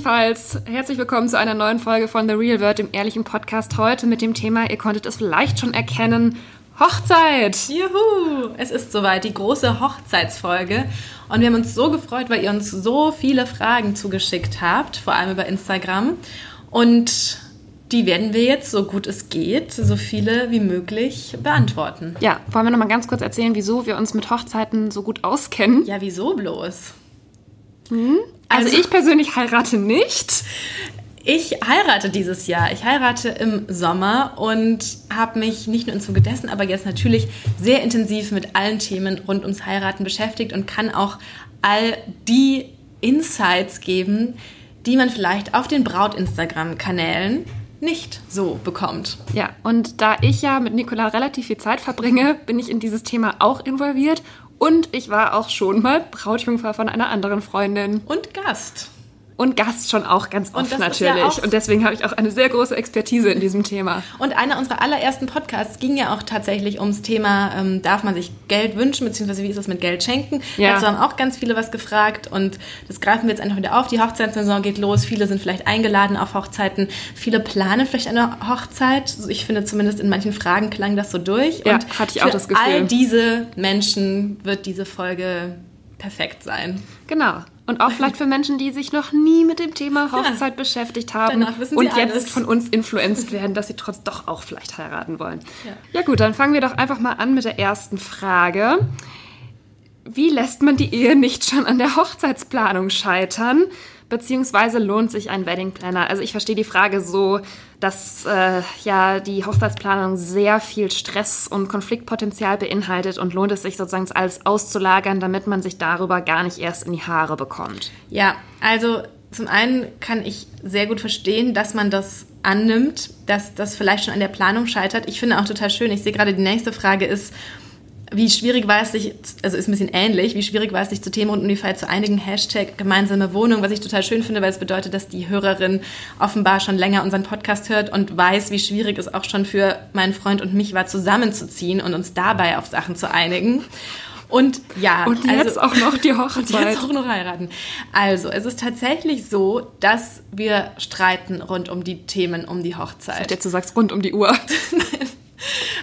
Jedenfalls, herzlich willkommen zu einer neuen Folge von The Real World, dem ehrlichen Podcast. Heute mit dem Thema, ihr konntet es vielleicht schon erkennen, Hochzeit. Juhu! Es ist soweit, die große Hochzeitsfolge. Und wir haben uns so gefreut, weil ihr uns so viele Fragen zugeschickt habt, vor allem über Instagram. Und die werden wir jetzt, so gut es geht, so viele wie möglich beantworten. Ja, wollen wir noch mal ganz kurz erzählen, wieso wir uns mit Hochzeiten so gut auskennen? Ja, wieso bloß? Also, ich persönlich heirate nicht. Ich heirate dieses Jahr. Ich heirate im Sommer und habe mich nicht nur im Zuge dessen, aber jetzt natürlich sehr intensiv mit allen Themen rund ums Heiraten beschäftigt und kann auch all die Insights geben, die man vielleicht auf den Braut-Instagram-Kanälen nicht so bekommt. Ja, und da ich ja mit Nicola relativ viel Zeit verbringe, bin ich in dieses Thema auch involviert. Und ich war auch schon mal Brautjungfer von einer anderen Freundin. Und Gast. Und Gast schon auch ganz oft ja natürlich. auch- und deswegen habe ich auch eine sehr große Expertise in diesem Thema. Und einer unserer allerersten Podcasts ging ja auch tatsächlich ums Thema, ähm, darf man sich Geld wünschen, beziehungsweise wie ist es mit Geld schenken? Ja. Dazu haben auch ganz viele was gefragt und das greifen wir jetzt einfach wieder auf. Die Hochzeitssaison geht los, viele sind vielleicht eingeladen auf Hochzeiten, viele planen vielleicht eine Hochzeit. Ich finde zumindest in manchen Fragen klang das so durch. Ja, und hatte ich auch das Gefühl. all diese Menschen wird diese Folge perfekt sein. Genau. Und auch vielleicht für Menschen, die sich noch nie mit dem Thema Hochzeit beschäftigt haben und jetzt alles. von uns influenced werden, dass sie trotz doch auch vielleicht heiraten wollen. Ja. ja gut, dann fangen wir doch einfach mal an mit der ersten Frage. Wie lässt man die Ehe nicht schon an der Hochzeitsplanung scheitern? Beziehungsweise lohnt sich ein Wedding Planner? Also ich verstehe die Frage so, dass äh, ja die Hochzeitsplanung sehr viel Stress und Konfliktpotenzial beinhaltet und lohnt es sich sozusagen das alles auszulagern, damit man sich darüber gar nicht erst in die Haare bekommt. Ja, also zum einen kann ich sehr gut verstehen, dass man das annimmt, dass das vielleicht schon an der Planung scheitert. Ich finde auch total schön, ich sehe gerade die nächste Frage ist, wie schwierig war es sich, also ist ein bisschen ähnlich, wie schwierig war es sich zu Themen rund um die Feier zu einigen, Hashtag gemeinsame Wohnung, was ich total schön finde, weil es bedeutet, dass die Hörerin offenbar schon länger unseren Podcast hört und weiß, wie schwierig es auch schon für meinen Freund und mich war, zusammenzuziehen und uns dabei auf Sachen zu einigen. Und ja, Und jetzt also- auch noch die und Hochzeit. jetzt auch noch heiraten. Also, es ist tatsächlich so, dass wir streiten rund um die Themen um die Hochzeit. Jetzt du sagst rund um die Uhr.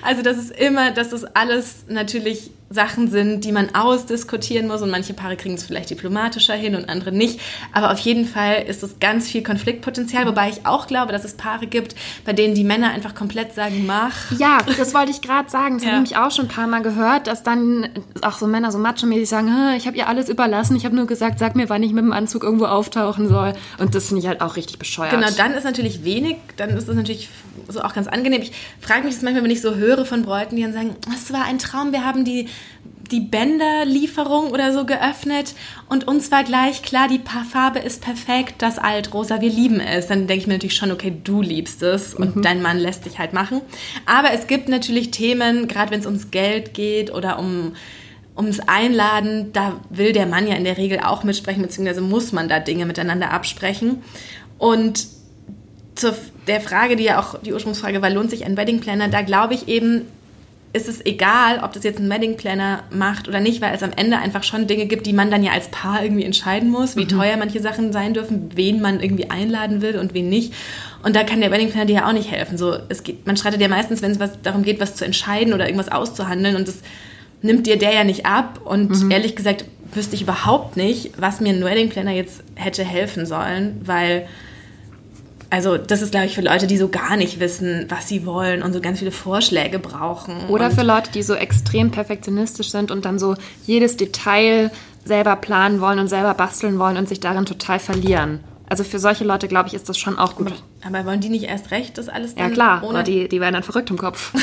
Also, das ist immer, dass das alles natürlich Sachen sind, die man ausdiskutieren muss und manche Paare kriegen es vielleicht diplomatischer hin und andere nicht. Aber auf jeden Fall ist es ganz viel Konfliktpotenzial, wobei ich auch glaube, dass es Paare gibt, bei denen die Männer einfach komplett sagen, mach. Ja, das wollte ich gerade sagen. Das Ja. habe ich auch schon ein paar Mal gehört, dass dann auch so Männer so macho-mäßig sagen, "Hä, ich habe ihr alles überlassen, ich habe nur gesagt, sag mir, wann ich mit dem Anzug irgendwo auftauchen soll. Und das finde ich halt auch richtig bescheuert. Genau, dann ist natürlich wenig, dann ist es natürlich so auch ganz angenehm. Ich frage mich das manchmal, wenn ich so höre von Bräuten, die dann sagen, es war ein Traum, wir haben die, die Bänderlieferung oder so geöffnet und uns war gleich klar, die Farbe ist perfekt, das Altrosa, wir lieben es. Dann denke ich mir natürlich schon, okay, du liebst es und dein Mann lässt dich halt machen. Aber es gibt natürlich Themen, gerade wenn es ums Geld geht oder um ums Einladen, da will der Mann ja in der Regel auch mitsprechen, beziehungsweise muss man da Dinge miteinander absprechen. Und zu der Frage, die ja auch die Ursprungsfrage war, lohnt sich ein Wedding Planner? Da glaube ich eben, ist es egal, ob das jetzt ein Wedding Planner macht oder nicht, weil es am Ende einfach schon Dinge gibt, die man dann ja als Paar irgendwie entscheiden muss, wie teuer manche Sachen sein dürfen, wen man irgendwie einladen will und wen nicht. Und da kann der Wedding Planner dir ja auch nicht helfen. So, es geht, man streitet ja meistens, wenn es was darum geht, was zu entscheiden oder irgendwas auszuhandeln und das nimmt dir der ja nicht ab. Und ehrlich gesagt wüsste ich überhaupt nicht, was mir ein Wedding Planner jetzt hätte helfen sollen, weil also das ist, glaube ich, für Leute, die so gar nicht wissen, was sie wollen und so ganz viele Vorschläge brauchen. Oder für Leute, die so extrem perfektionistisch sind und dann so jedes Detail selber planen wollen und selber basteln wollen und sich darin total verlieren. Also für solche Leute, glaube ich, ist das schon auch gut. Aber wollen die nicht erst recht, das alles Ja dann klar, ohne... die, die werden dann verrückt im Kopf.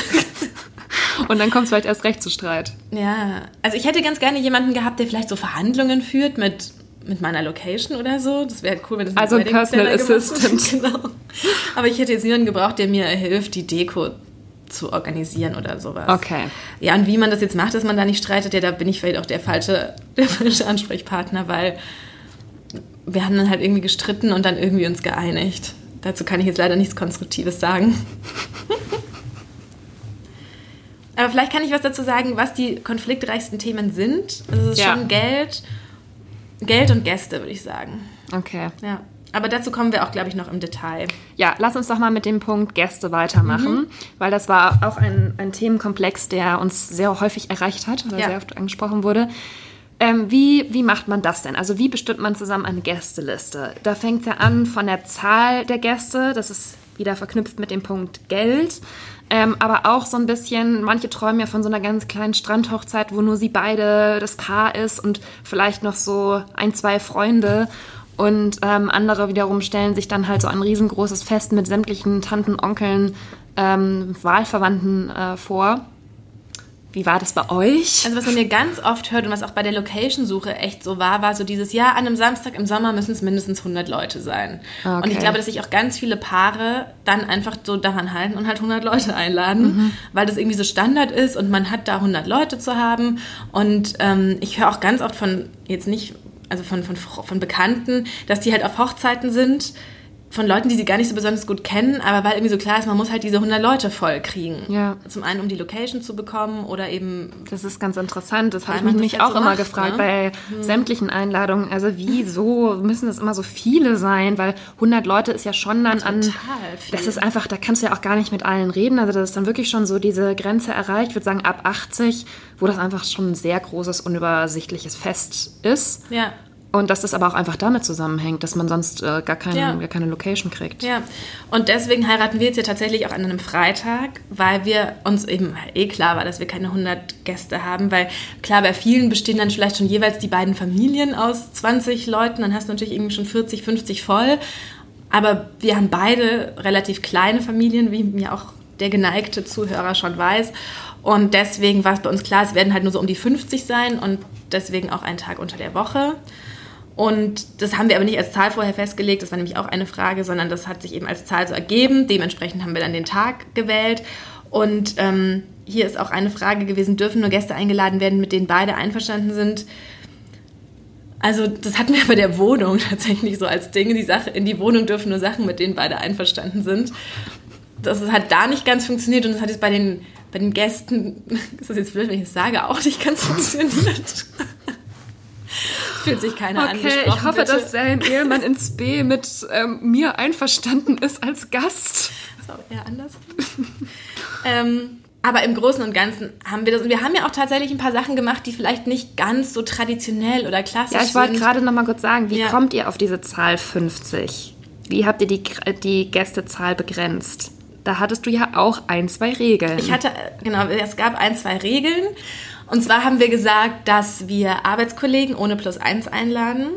und dann kommt es vielleicht erst recht zu Streit. Ja, also ich hätte ganz gerne jemanden gehabt, der vielleicht so Verhandlungen führt mit, mit meiner Location oder so. Das wäre cool, wenn das Also ein Personal Assistant. Genau. Aber ich hätte jetzt niemanden gebraucht, der mir hilft, die Deko zu organisieren oder sowas. Okay. Ja, und wie man das jetzt macht, dass man da nicht streitet, ja, da bin ich vielleicht auch der falsche, der falsche Ansprechpartner, weil wir haben dann halt irgendwie gestritten und dann irgendwie uns geeinigt. Dazu kann ich jetzt leider nichts Konstruktives sagen. Aber Aber vielleicht kann ich was dazu sagen, was die konfliktreichsten Themen sind. Also es ist Ja. schon Geld, Geld und Gäste, würde ich sagen. Okay. Ja. Aber dazu kommen wir auch, glaube ich, noch im Detail. Ja, lass uns doch mal mit dem Punkt Gäste weitermachen, weil das war auch ein, ein Themenkomplex, der uns sehr häufig erreicht hat oder Ja. sehr oft angesprochen wurde. Ähm, wie, wie macht man das denn? Also wie bestimmt man zusammen eine Gästeliste? Da fängt es ja an von der Zahl der Gäste, das ist wieder verknüpft mit dem Punkt Geld. Ähm, aber auch so ein bisschen, manche träumen ja von so einer ganz kleinen Strandhochzeit, wo nur sie beide das Paar ist und vielleicht noch so ein, zwei Freunde. Und ähm, andere wiederum stellen sich dann halt so ein riesengroßes Fest mit sämtlichen Tanten, Onkeln, ähm, Wahlverwandten äh, vor. Wie war das bei euch? Also was man mir ganz oft hört und was auch bei der Location-Suche echt so war, war so dieses, ja, an einem Samstag im Sommer müssen es mindestens 100 Leute sein. Ah, Und ich okay. glaube, dass sich auch ganz viele Paare dann einfach so daran halten und halt 100 Leute einladen, weil das irgendwie so Standard ist und man hat da 100 Leute zu haben. Und ähm, ich höre auch ganz oft von, jetzt nicht, also von, von, von Bekannten, dass die halt auf Hochzeiten sind, von Leuten, die sie gar nicht so besonders gut kennen, aber weil irgendwie so klar ist, man muss halt diese 100 Leute voll kriegen. Ja. Zum einen, um die Location zu bekommen oder eben Das ist ganz interessant. Das habe ich mich das halt auch so immer macht, gefragt ne? bei sämtlichen Einladungen. Also wieso müssen es immer so viele sein? Weil 100 Leute ist ja schon dann an... Total viel. Das ist einfach, da kannst du ja auch gar nicht mit allen reden. Also das ist dann wirklich schon so diese Grenze erreicht. Ich würde sagen ab 80, wo das einfach schon ein sehr großes, unübersichtliches Fest ist. Ja, Und dass das aber auch einfach damit zusammenhängt, dass man sonst äh, gar, keine, Ja. gar keine Location kriegt. ja. Und deswegen heiraten wir jetzt ja tatsächlich auch an einem Freitag, weil wir uns eben eh klar war, dass wir keine 100 Gäste haben, weil klar, bei vielen bestehen dann vielleicht schon jeweils die beiden Familien aus 20 Leuten, dann hast du natürlich irgendwie schon 40, 50 voll. Aber wir haben beide relativ kleine Familien, wie mir auch der geneigte Zuhörer schon weiß. Und deswegen war es bei uns klar, es werden halt nur so um die 50 sein und deswegen auch ein Tag unter der Woche. Und das haben wir aber nicht als Zahl vorher festgelegt, das war nämlich auch eine Frage, sondern das hat sich eben als Zahl so ergeben. Dementsprechend haben wir dann den Tag gewählt. Und ähm, hier ist auch eine Frage gewesen, dürfen nur Gäste eingeladen werden, mit denen beide einverstanden sind? Also das hatten wir bei der Wohnung tatsächlich so als Dinge. Die Sache, in die Wohnung dürfen nur Sachen, mit denen beide einverstanden sind. Das hat da nicht ganz funktioniert und das hat jetzt bei den, bei den Gästen, ist das jetzt blöd, wenn ich das sage, auch nicht ganz funktioniert. Fühlt sich keiner Okay, angesprochen. ich hoffe, bitte. dass dein Ehemann ins B mit ähm, mir einverstanden ist als Gast. Das war eher anders. ähm, aber im Großen und Ganzen haben wir das. Und wir haben ja auch tatsächlich ein paar Sachen gemacht, die vielleicht nicht ganz so traditionell oder klassisch Ja, ich wollte sind. gerade noch mal kurz sagen, wie Ja. kommt ihr auf diese Zahl 50? Wie habt ihr die, die Gästezahl begrenzt? Da hattest du ja auch ein, zwei Regeln. Ich hatte, äh, genau, es gab ein, zwei Regeln. Und zwar haben wir gesagt, dass wir Arbeitskollegen ohne Plus eins einladen,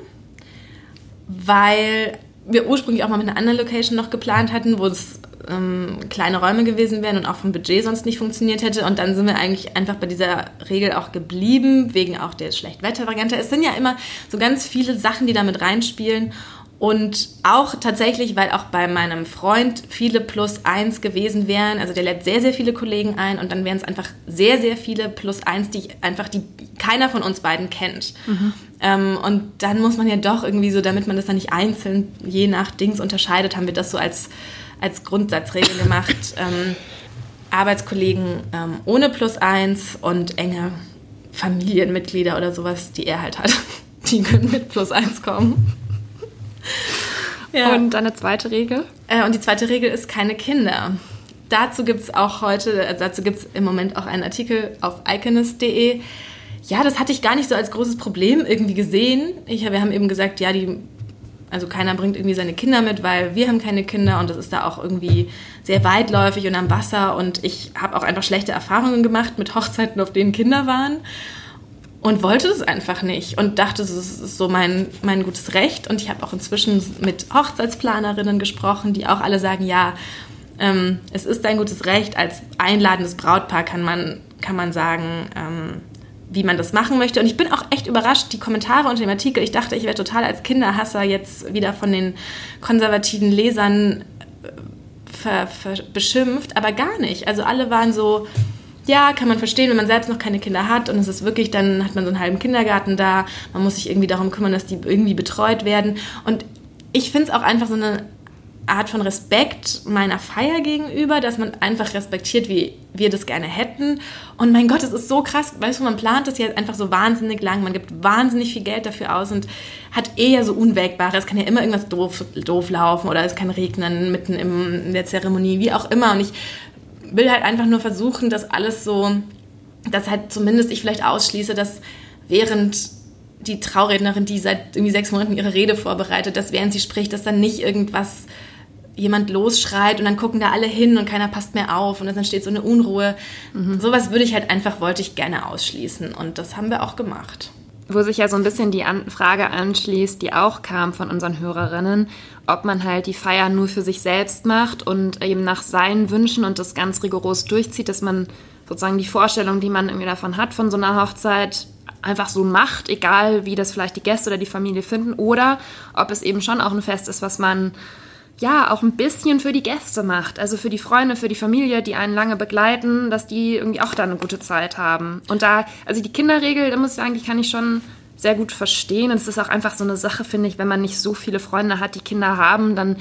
weil wir ursprünglich auch mal mit einer anderen Location noch geplant hatten, wo es ähm, kleine Räume gewesen wären und auch vom Budget sonst nicht funktioniert hätte. Und dann sind wir eigentlich einfach bei dieser Regel auch geblieben, wegen auch der Schlechtwettervariante. Es sind ja immer so ganz viele Sachen, die da mit reinspielen. Und auch tatsächlich, weil auch bei meinem Freund viele plus eins gewesen wären. Also der lädt sehr, sehr viele Kollegen ein und dann wären es einfach sehr, sehr viele plus eins, die einfach die keiner von uns beiden kennt. Ähm, und dann muss man ja doch irgendwie so, damit man das dann nicht einzeln je nach Dings unterscheidet, haben wir das so als, als Grundsatzregel gemacht. Ähm, Arbeitskollegen ähm, ohne plus eins und enge Familienmitglieder oder sowas, die er halt hat, die können mit plus eins kommen. Ja. Und deine zweite Regel? Äh, und die zweite Regel ist keine Kinder. Dazu gibt es auch heute, also dazu gibt es im Moment auch einen Artikel auf iconist.de. Ja, das hatte ich gar nicht so als großes Problem irgendwie gesehen. Ich, wir haben eben gesagt, ja, die, also keiner bringt irgendwie seine Kinder mit, weil wir haben keine Kinder und das ist da auch irgendwie sehr weitläufig und am Wasser. Und ich habe auch einfach schlechte Erfahrungen gemacht mit Hochzeiten, auf denen Kinder waren und wollte das einfach nicht und dachte, das ist so mein, mein gutes Recht. Und ich habe auch inzwischen mit Hochzeitsplanerinnen gesprochen, die auch alle sagen, ja, ähm, es ist dein gutes Recht. Als einladendes Brautpaar kann man, kann man sagen, ähm, wie man das machen möchte. Und ich bin auch echt überrascht, die Kommentare unter dem Artikel. Ich dachte, ich wäre total als Kinderhasser jetzt wieder von den konservativen Lesern äh, beschimpft, aber gar nicht. Also alle waren so, ja, kann man verstehen, wenn man selbst noch keine Kinder hat und es ist wirklich, dann hat man so einen halben Kindergarten da, man muss sich irgendwie darum kümmern, dass die irgendwie betreut werden. Und ich finde es auch einfach so eine Art von Respekt meiner Feier gegenüber, dass man einfach respektiert, wie wir das gerne hätten. Und mein Gott, es ist so krass, weißt du, man plant das ja einfach so wahnsinnig lang, man gibt wahnsinnig viel Geld dafür aus und hat eher so Unwägbare. Es kann ja immer irgendwas doof, doof laufen oder es kann regnen mitten in der Zeremonie, wie auch immer. Und ich will halt einfach nur versuchen, dass alles so, dass halt zumindest ich vielleicht ausschließe, dass während die Traurednerin, die seit irgendwie sechs Monaten ihre Rede vorbereitet, dass während sie spricht, dass dann nicht irgendwas jemand losschreit und dann gucken da alle hin und keiner passt mehr auf und dann entsteht so eine Unruhe. Mhm. Sowas würde ich halt einfach, wollte ich gerne ausschließen und das haben wir auch gemacht. Wo sich ja so ein bisschen die Frage anschließt, die auch kam von unseren Hörerinnen, ob man halt die Feier nur für sich selbst macht und eben nach seinen Wünschen und das ganz rigoros durchzieht, dass man sozusagen die Vorstellung, die man irgendwie davon hat, von so einer Hochzeit, einfach so macht, egal wie das vielleicht die Gäste oder die Familie finden, oder ob es eben schon auch ein Fest ist, was man ja auch ein bisschen für die Gäste macht, also für die Freunde, für die Familie, die einen lange begleiten, dass die irgendwie auch da eine gute Zeit haben. Und da, also die Kinderregel, da muss ich sagen, die kann ich schon sehr gut verstehen. Und es ist auch einfach so eine Sache, finde ich, wenn man nicht so viele Freunde hat, die Kinder haben, dann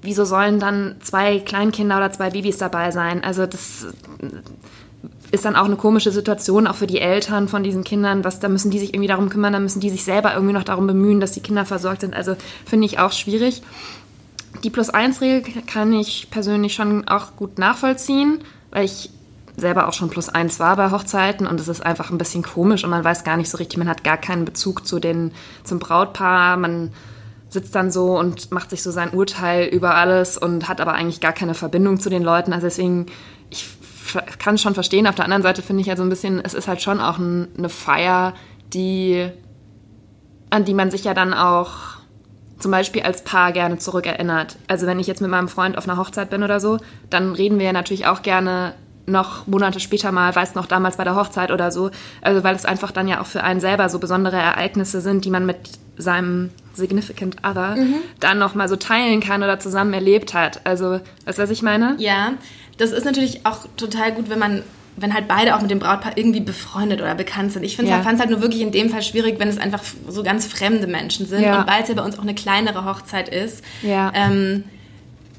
wieso sollen dann zwei Kleinkinder oder zwei Babys dabei sein? Also das ist dann auch eine komische Situation, auch für die Eltern von diesen Kindern, was, da müssen die sich irgendwie darum kümmern, da müssen die sich selber irgendwie noch darum bemühen, dass die Kinder versorgt sind. Also finde ich auch schwierig. Die Plus-1-Regel kann ich persönlich schon auch gut nachvollziehen, weil ich selber auch schon Plus 1 war bei Hochzeiten und es ist einfach ein bisschen komisch und man weiß gar nicht so richtig, man hat gar keinen Bezug zu den, zum Brautpaar, man sitzt dann so und macht sich so sein Urteil über alles und hat aber eigentlich gar keine Verbindung zu den Leuten. Also deswegen, ich kann schon verstehen. Auf der anderen Seite finde ich ja so ein bisschen, es ist halt schon auch ein, eine Feier, die, an die man sich ja dann auch zum Beispiel als Paar gerne zurückerinnert. Also wenn ich jetzt mit meinem Freund auf einer Hochzeit bin oder so, dann reden wir ja natürlich auch gerne noch Monate später mal, weiß noch damals bei der Hochzeit oder so. Also weil es einfach dann ja auch für einen selber so besondere Ereignisse sind, die man mit seinem Significant Other mhm. dann noch mal so teilen kann oder zusammen erlebt hat. Also, weißt du, was ich meine? Ja, das ist natürlich auch total gut, wenn man wenn halt beide auch mit dem Brautpaar irgendwie befreundet oder bekannt sind. Ich ja. fand es halt nur wirklich in dem Fall schwierig, wenn es einfach so ganz fremde Menschen sind. Ja. Und weil es ja bei uns auch eine kleinere Hochzeit ist. Ja. Ähm,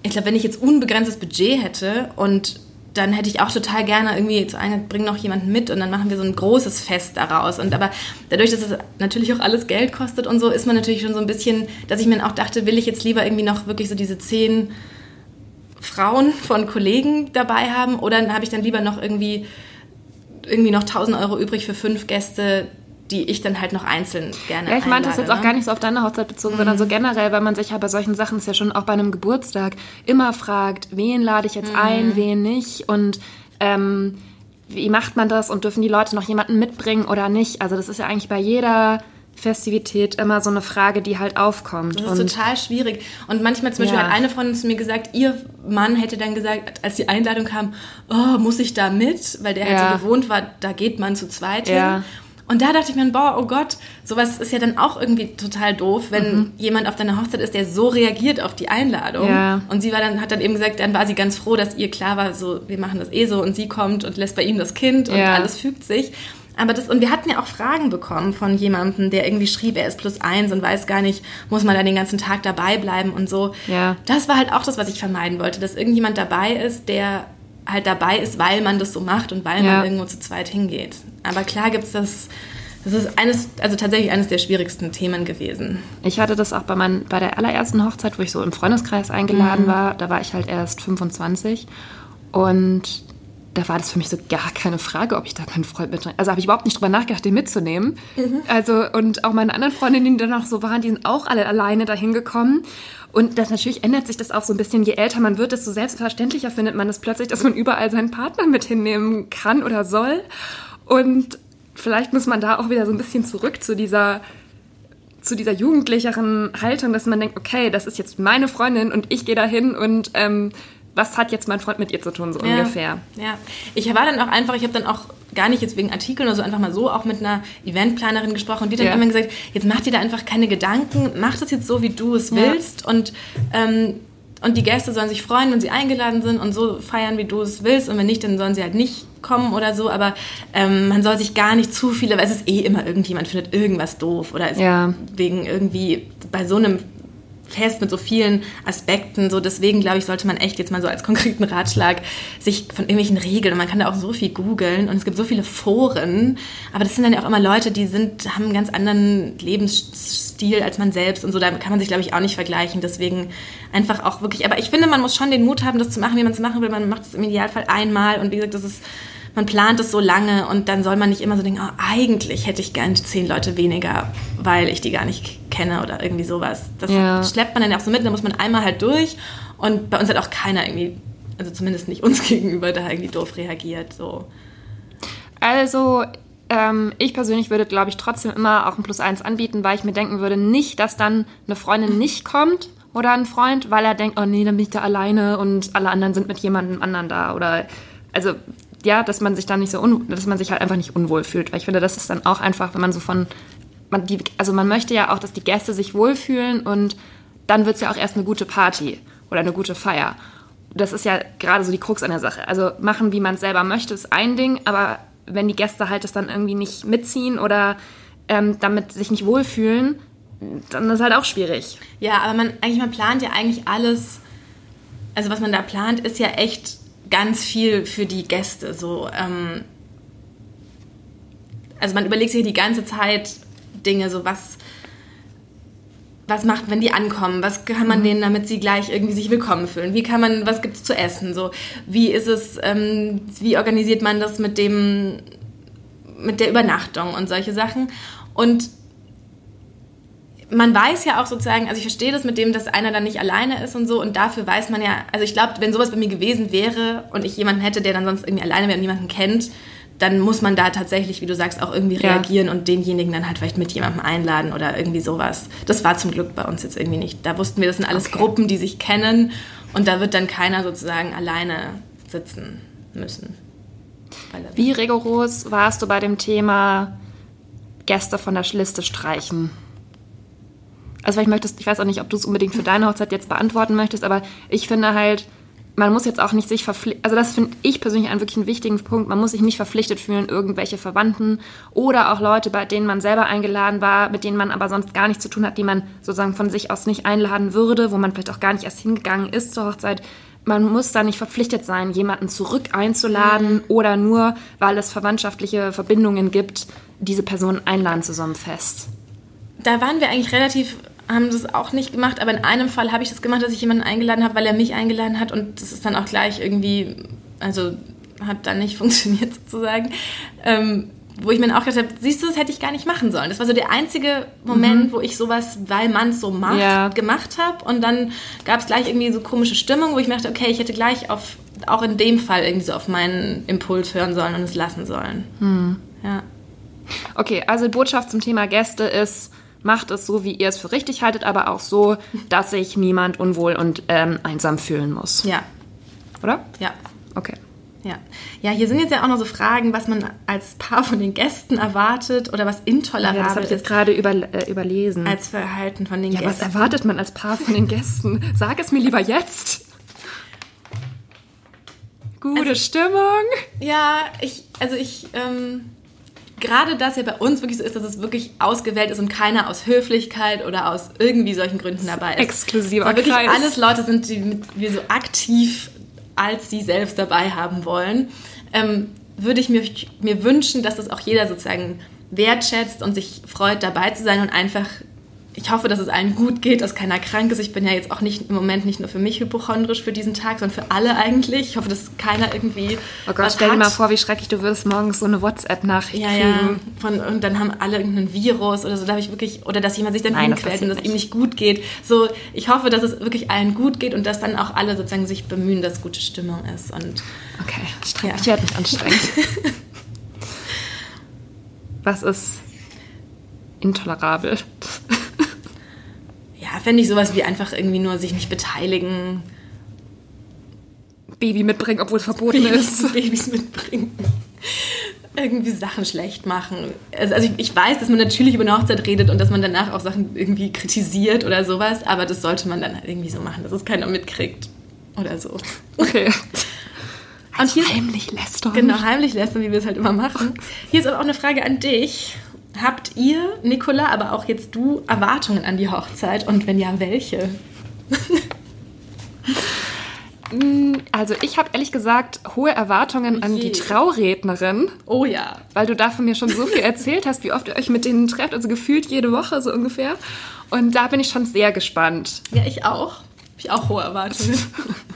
ich glaube, wenn ich jetzt unbegrenztes Budget hätte und dann hätte ich auch total gerne irgendwie zu einer, bring noch jemanden mit und dann machen wir so ein großes Fest daraus. Und aber dadurch, dass es natürlich auch alles Geld kostet und so, ist man natürlich schon so ein bisschen, dass ich mir auch dachte, will ich jetzt lieber irgendwie noch wirklich so diese zehn Frauen von Kollegen dabei haben oder habe ich dann lieber noch irgendwie, irgendwie noch 1000 Euro übrig für fünf Gäste, die ich dann halt noch einzeln gerne Ja, ich meinte das jetzt ne? auch gar nicht so auf deine Hochzeit bezogen, mhm. sondern so generell, weil man sich ja bei solchen Sachen ist ja schon auch bei einem Geburtstag immer fragt, wen lade ich jetzt mhm. ein, wen nicht und ähm, wie macht man das und dürfen die Leute noch jemanden mitbringen oder nicht? Also das ist ja eigentlich bei jeder Festivität immer so eine Frage, die halt aufkommt. Das ist und total schwierig. Und manchmal zum Beispiel ja. hat eine Freundin zu mir gesagt, ihr Mann hätte dann gesagt, als die Einladung kam, oh, muss ich da mit? Weil der halt ja. so gewohnt war, da geht man zu zweit ja. hin. Und da dachte ich mir, boah, oh Gott, sowas ist ja dann auch irgendwie total doof, wenn mhm. jemand auf deiner Hochzeit ist, der so reagiert auf die Einladung. Ja. Und sie war dann, hat dann eben gesagt, dann war sie ganz froh, dass ihr klar war, so, wir machen das eh so und sie kommt und lässt bei ihm das Kind und alles fügt sich. Aber das, und wir hatten ja auch Fragen bekommen von jemandem, der irgendwie schrieb, er ist plus eins und weiß gar nicht, muss man da den ganzen Tag dabei bleiben und so. Ja. Das war halt auch das, was ich vermeiden wollte, dass irgendjemand dabei ist, der halt dabei ist, weil man das so macht und weil ja. man irgendwo zu zweit hingeht. Aber klar gibt es das, das ist eines, also tatsächlich eines der schwierigsten Themen gewesen. Ich hatte das auch bei, mein, bei der allerersten Hochzeit, wo ich so im Freundeskreis eingeladen mhm. war. Da war ich halt erst 25 und da war das für mich so gar keine Frage, ob ich da meinen Freund mit. Also habe ich überhaupt nicht drüber nachgedacht, den mitzunehmen. Mhm. Also und auch meine anderen Freundinnen, die dann noch so waren, die sind auch alle alleine dahin gekommen. Und das natürlich ändert sich das auch so ein bisschen, je älter man wird, desto selbstverständlicher findet man es plötzlich, dass man überall seinen Partner mit hinnehmen kann oder soll. Und vielleicht muss man da auch wieder so ein bisschen zurück zu dieser zu dieser jugendlicheren Haltung, dass man denkt, okay, das ist jetzt meine Freundin und ich gehe dahin und ähm, was hat jetzt mein Freund mit ihr zu tun, so ja, ungefähr. Ja, ich war dann auch einfach, ich habe dann auch gar nicht jetzt wegen Artikeln oder so, einfach mal so auch mit einer Eventplanerin gesprochen und die hat ja. immer gesagt, jetzt mach dir da einfach keine Gedanken, mach das jetzt so, wie du es willst ja. und ähm, und die Gäste sollen sich freuen, wenn sie eingeladen sind und so feiern, wie du es willst. Und wenn nicht, dann sollen sie halt nicht kommen oder so. Aber ähm, man soll sich gar nicht zu viele, weil es ist eh immer irgendjemand findet irgendwas doof oder ist ja. wegen irgendwie bei so einem fest mit so vielen Aspekten. So deswegen glaube ich, sollte man echt jetzt mal so als konkreten Ratschlag sich von irgendwelchen Regeln und man kann da auch so viel googeln und es gibt so viele Foren, aber das sind dann ja auch immer Leute, die sind haben einen ganz anderen Lebensstil als man selbst und so. Da kann man sich glaube ich auch nicht vergleichen. Deswegen einfach auch wirklich. Aber ich finde, man muss schon den Mut haben, das zu machen, wie man es machen will. Man macht es im Idealfall einmal und wie gesagt, das ist man plant es so lange und dann soll man nicht immer so denken, oh, eigentlich hätte ich gerne zehn Leute weniger, weil ich die gar nicht kenne oder irgendwie sowas. Das ja. schleppt man dann auch so mit, dann muss man einmal halt durch und bei uns hat auch keiner irgendwie, also zumindest nicht uns gegenüber, da irgendwie doof reagiert. So. Also ähm, ich persönlich würde, glaube ich, trotzdem immer auch ein Plus eins anbieten, weil ich mir denken würde, nicht, dass dann eine Freundin nicht kommt oder ein Freund, weil er denkt, oh nee, dann bin ich da alleine und alle anderen sind mit jemandem anderen da oder also ja, dass man sich dann nicht so, un dass man sich halt einfach nicht unwohl fühlt. Weil ich finde, das ist dann auch einfach, wenn man so von, man die, also man möchte ja auch, dass die Gäste sich wohlfühlen und dann wird es ja auch erst eine gute Party oder eine gute Feier. Das ist ja gerade so die Krux an der Sache. Also machen, wie man es selber möchte, ist ein Ding, aber wenn die Gäste halt das dann irgendwie nicht mitziehen oder ähm, damit sich nicht wohlfühlen, dann ist halt auch schwierig. Ja, aber man eigentlich man plant ja eigentlich alles. Also was man da plant, ist ja echt ganz viel für die Gäste. So, ähm, also man überlegt sich die ganze Zeit Dinge, so was, was macht, wenn die ankommen? Was kann man mhm. denen, damit sie gleich irgendwie sich willkommen fühlen? Wie kann man, was gibt es zu essen? So, wie ist es, ähm, wie organisiert man das mit dem, mit der Übernachtung und solche Sachen? Und man weiß ja auch sozusagen, also ich verstehe das mit dem, dass einer dann nicht alleine ist und so und dafür weiß man ja, also ich glaube, wenn sowas bei mir gewesen wäre und ich jemanden hätte, der dann sonst irgendwie alleine wäre und niemanden kennt, dann muss man da tatsächlich, wie du sagst, auch irgendwie ja. reagieren und denjenigen dann halt vielleicht mit jemandem einladen oder irgendwie sowas. Das war zum Glück bei uns jetzt irgendwie nicht. Da wussten wir, das sind alles okay. Gruppen, die sich kennen und da wird dann keiner sozusagen alleine sitzen müssen. Wie rigoros warst du bei dem Thema Gäste von der Liste streichen? Also ich möchtest, ich weiß auch nicht, ob du es unbedingt für deine Hochzeit jetzt beantworten möchtest, aber ich finde halt, man muss jetzt auch nicht sich verpflichten, also das finde ich persönlich einen wirklich einen wichtigen Punkt, man muss sich nicht verpflichtet fühlen, irgendwelche Verwandten oder auch Leute, bei denen man selber eingeladen war, mit denen man aber sonst gar nichts zu tun hat, die man sozusagen von sich aus nicht einladen würde, wo man vielleicht auch gar nicht erst hingegangen ist zur Hochzeit. Man muss da nicht verpflichtet sein, jemanden zurück einzuladen mhm. oder nur, weil es verwandtschaftliche Verbindungen gibt, diese Person einladen zu so einem Fest. Da waren wir eigentlich relativ haben das auch nicht gemacht, aber in einem Fall habe ich das gemacht, dass ich jemanden eingeladen habe, weil er mich eingeladen hat und das ist dann auch gleich irgendwie, also hat dann nicht funktioniert sozusagen. Ähm, wo ich mir dann auch gedacht habe, siehst du, das hätte ich gar nicht machen sollen. Das war so der einzige Moment, mhm. wo ich sowas, weil man es so macht, ja. gemacht habe. Und dann gab es gleich irgendwie so komische Stimmung, wo ich mir dachte, okay, ich hätte gleich auf, auch in dem Fall irgendwie so auf meinen Impuls hören sollen und es lassen sollen. Mhm. Ja. Okay, also die Botschaft zum Thema Gäste ist, macht es so, wie ihr es für richtig haltet, aber auch so, dass sich niemand unwohl und ähm, einsam fühlen muss. Ja. Oder? Ja. Okay. Ja. ja, hier sind jetzt ja auch noch so Fragen, was man als Paar von den Gästen erwartet oder was intolerabel ja, das habe ich jetzt gerade über, äh, überlesen. Als Verhalten von den ja, Gästen. Was erwartet man als Paar von den Gästen? Sag es mir lieber jetzt. Gute also, Stimmung. Ja, ich, also ich, ähm, gerade das ja bei uns wirklich so ist, dass es wirklich ausgewählt ist und keiner aus Höflichkeit oder aus irgendwie solchen Gründen dabei ist. Exklusiver Weil wirklich Kreis. alles Leute sind, die wir so aktiv als sie selbst dabei haben wollen, ähm, würde ich mir, mir wünschen, dass das auch jeder sozusagen wertschätzt und sich freut, dabei zu sein und einfach ich hoffe, dass es allen gut geht, dass keiner krank ist. Ich bin ja jetzt auch nicht im Moment nicht nur für mich hypochondrisch für diesen Tag, sondern für alle eigentlich. Ich hoffe, dass keiner irgendwie. Oh Gott, stell dir mal vor, wie schrecklich du würdest morgens so eine WhatsApp-Nachricht ja, kriegen. Ja, von, und dann haben alle irgendeinen Virus oder so. Da ich wirklich, oder dass jemand sich dann Nein, hinquält und dass ihm nicht gut geht. So, ich hoffe, dass es wirklich allen gut geht und dass dann auch alle sozusagen sich bemühen, dass gute Stimmung ist. Und, okay, streng, ja. ich werde mich anstrengen. Was ist intolerabel? Fände ich sowas wie einfach irgendwie nur sich nicht beteiligen. Baby mitbringen, obwohl es verboten Babys, ist. Babys mitbringen. irgendwie Sachen schlecht machen. Also, also ich, ich, weiß, dass man natürlich über eine Hochzeit redet und dass man danach auch Sachen irgendwie kritisiert oder sowas, aber das sollte man dann halt irgendwie so machen, dass es keiner mitkriegt. Oder so. Okay. Und hier, heimlich lästern. Genau, heimlich lästern, wie wir es halt immer machen. Hier ist aber auch eine Frage an dich. Habt ihr, Nicola, aber auch jetzt du, Erwartungen an die Hochzeit? Und wenn ja, welche? Also ich habe ehrlich gesagt hohe Erwartungen an die. Traurednerin, Oh ja. weil du davon mir schon so viel erzählt hast, wie oft ihr euch mit denen trefft, also gefühlt jede Woche so ungefähr. Und da bin ich schon sehr gespannt. Ja, ich auch. Hab ich auch hohe Erwartungen.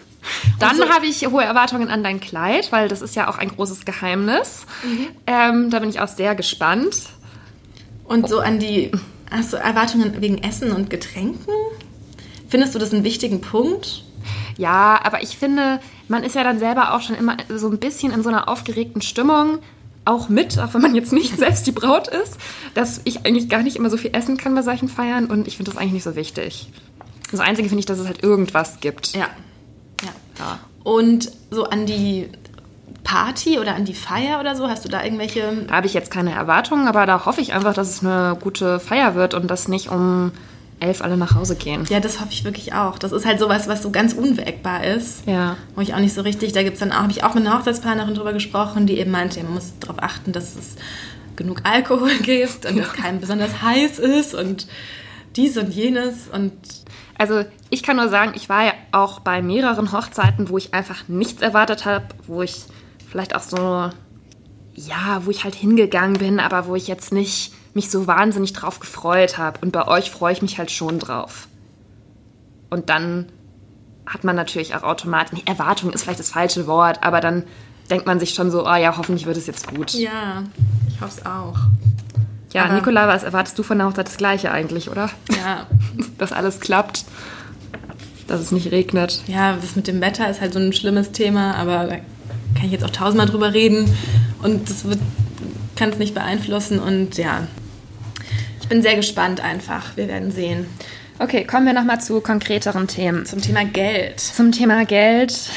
Dann Also- habe ich hohe Erwartungen an dein Kleid, weil das ist ja auch ein großes Geheimnis. Ähm, da bin ich auch sehr gespannt. Und so an die, hast du Erwartungen wegen Essen und Getränken? Findest du das einen wichtigen Punkt? Ja, aber ich finde, man ist ja dann selber auch schon immer so ein bisschen in so einer aufgeregten Stimmung. Auch mit, auch wenn man jetzt nicht selbst die Braut ist, dass ich eigentlich gar nicht immer so viel essen kann bei solchen Feiern und ich finde das eigentlich nicht so wichtig. Das Einzige finde ich, dass es halt irgendwas gibt. Ja. ja. Ja. Und so an die Party oder an die Feier oder so, hast du da irgendwelche Da habe ich jetzt keine Erwartungen, aber da hoffe ich einfach, dass es eine gute Feier wird und dass nicht um elf alle nach Hause gehen. Ja, das hoffe ich wirklich auch. Das ist halt sowas, was so ganz unwägbar ist. Ja. Wo ich auch nicht so richtig, da gibt's dann auch, habe ich auch mit einer Hochzeitsplanerin drüber gesprochen, die eben meinte, man muss darauf achten, dass es genug Alkohol gibt und dass keinem besonders heiß ist und dies und jenes und Also ich kann nur sagen, ich war ja auch bei mehreren Hochzeiten, wo ich einfach nichts erwartet habe, wo ich vielleicht auch so, ja, wo ich halt hingegangen bin, aber wo ich jetzt nicht mich so wahnsinnig drauf gefreut habe. Und bei euch freue ich mich halt schon drauf. Und dann hat man natürlich auch automatisch, nee, Erwartung ist vielleicht das falsche Wort, aber dann denkt man sich schon so, oh ja, hoffentlich wird es jetzt gut. Ja, ja, ich hoffe es auch. aber- Nicola, was erwartest du von der Hochzeit? Das Gleiche eigentlich, oder? Ja, Dass alles klappt, dass es nicht regnet. ja, das mit dem Wetter ist halt so ein schlimmes Thema, aber kann ich jetzt auch tausendmal drüber reden und das kann es nicht beeinflussen und ja, ich bin sehr gespannt einfach. Wir werden sehen. Okay, kommen wir nochmal zu konkreteren Themen. Zum Thema Geld. Zum Thema Geld.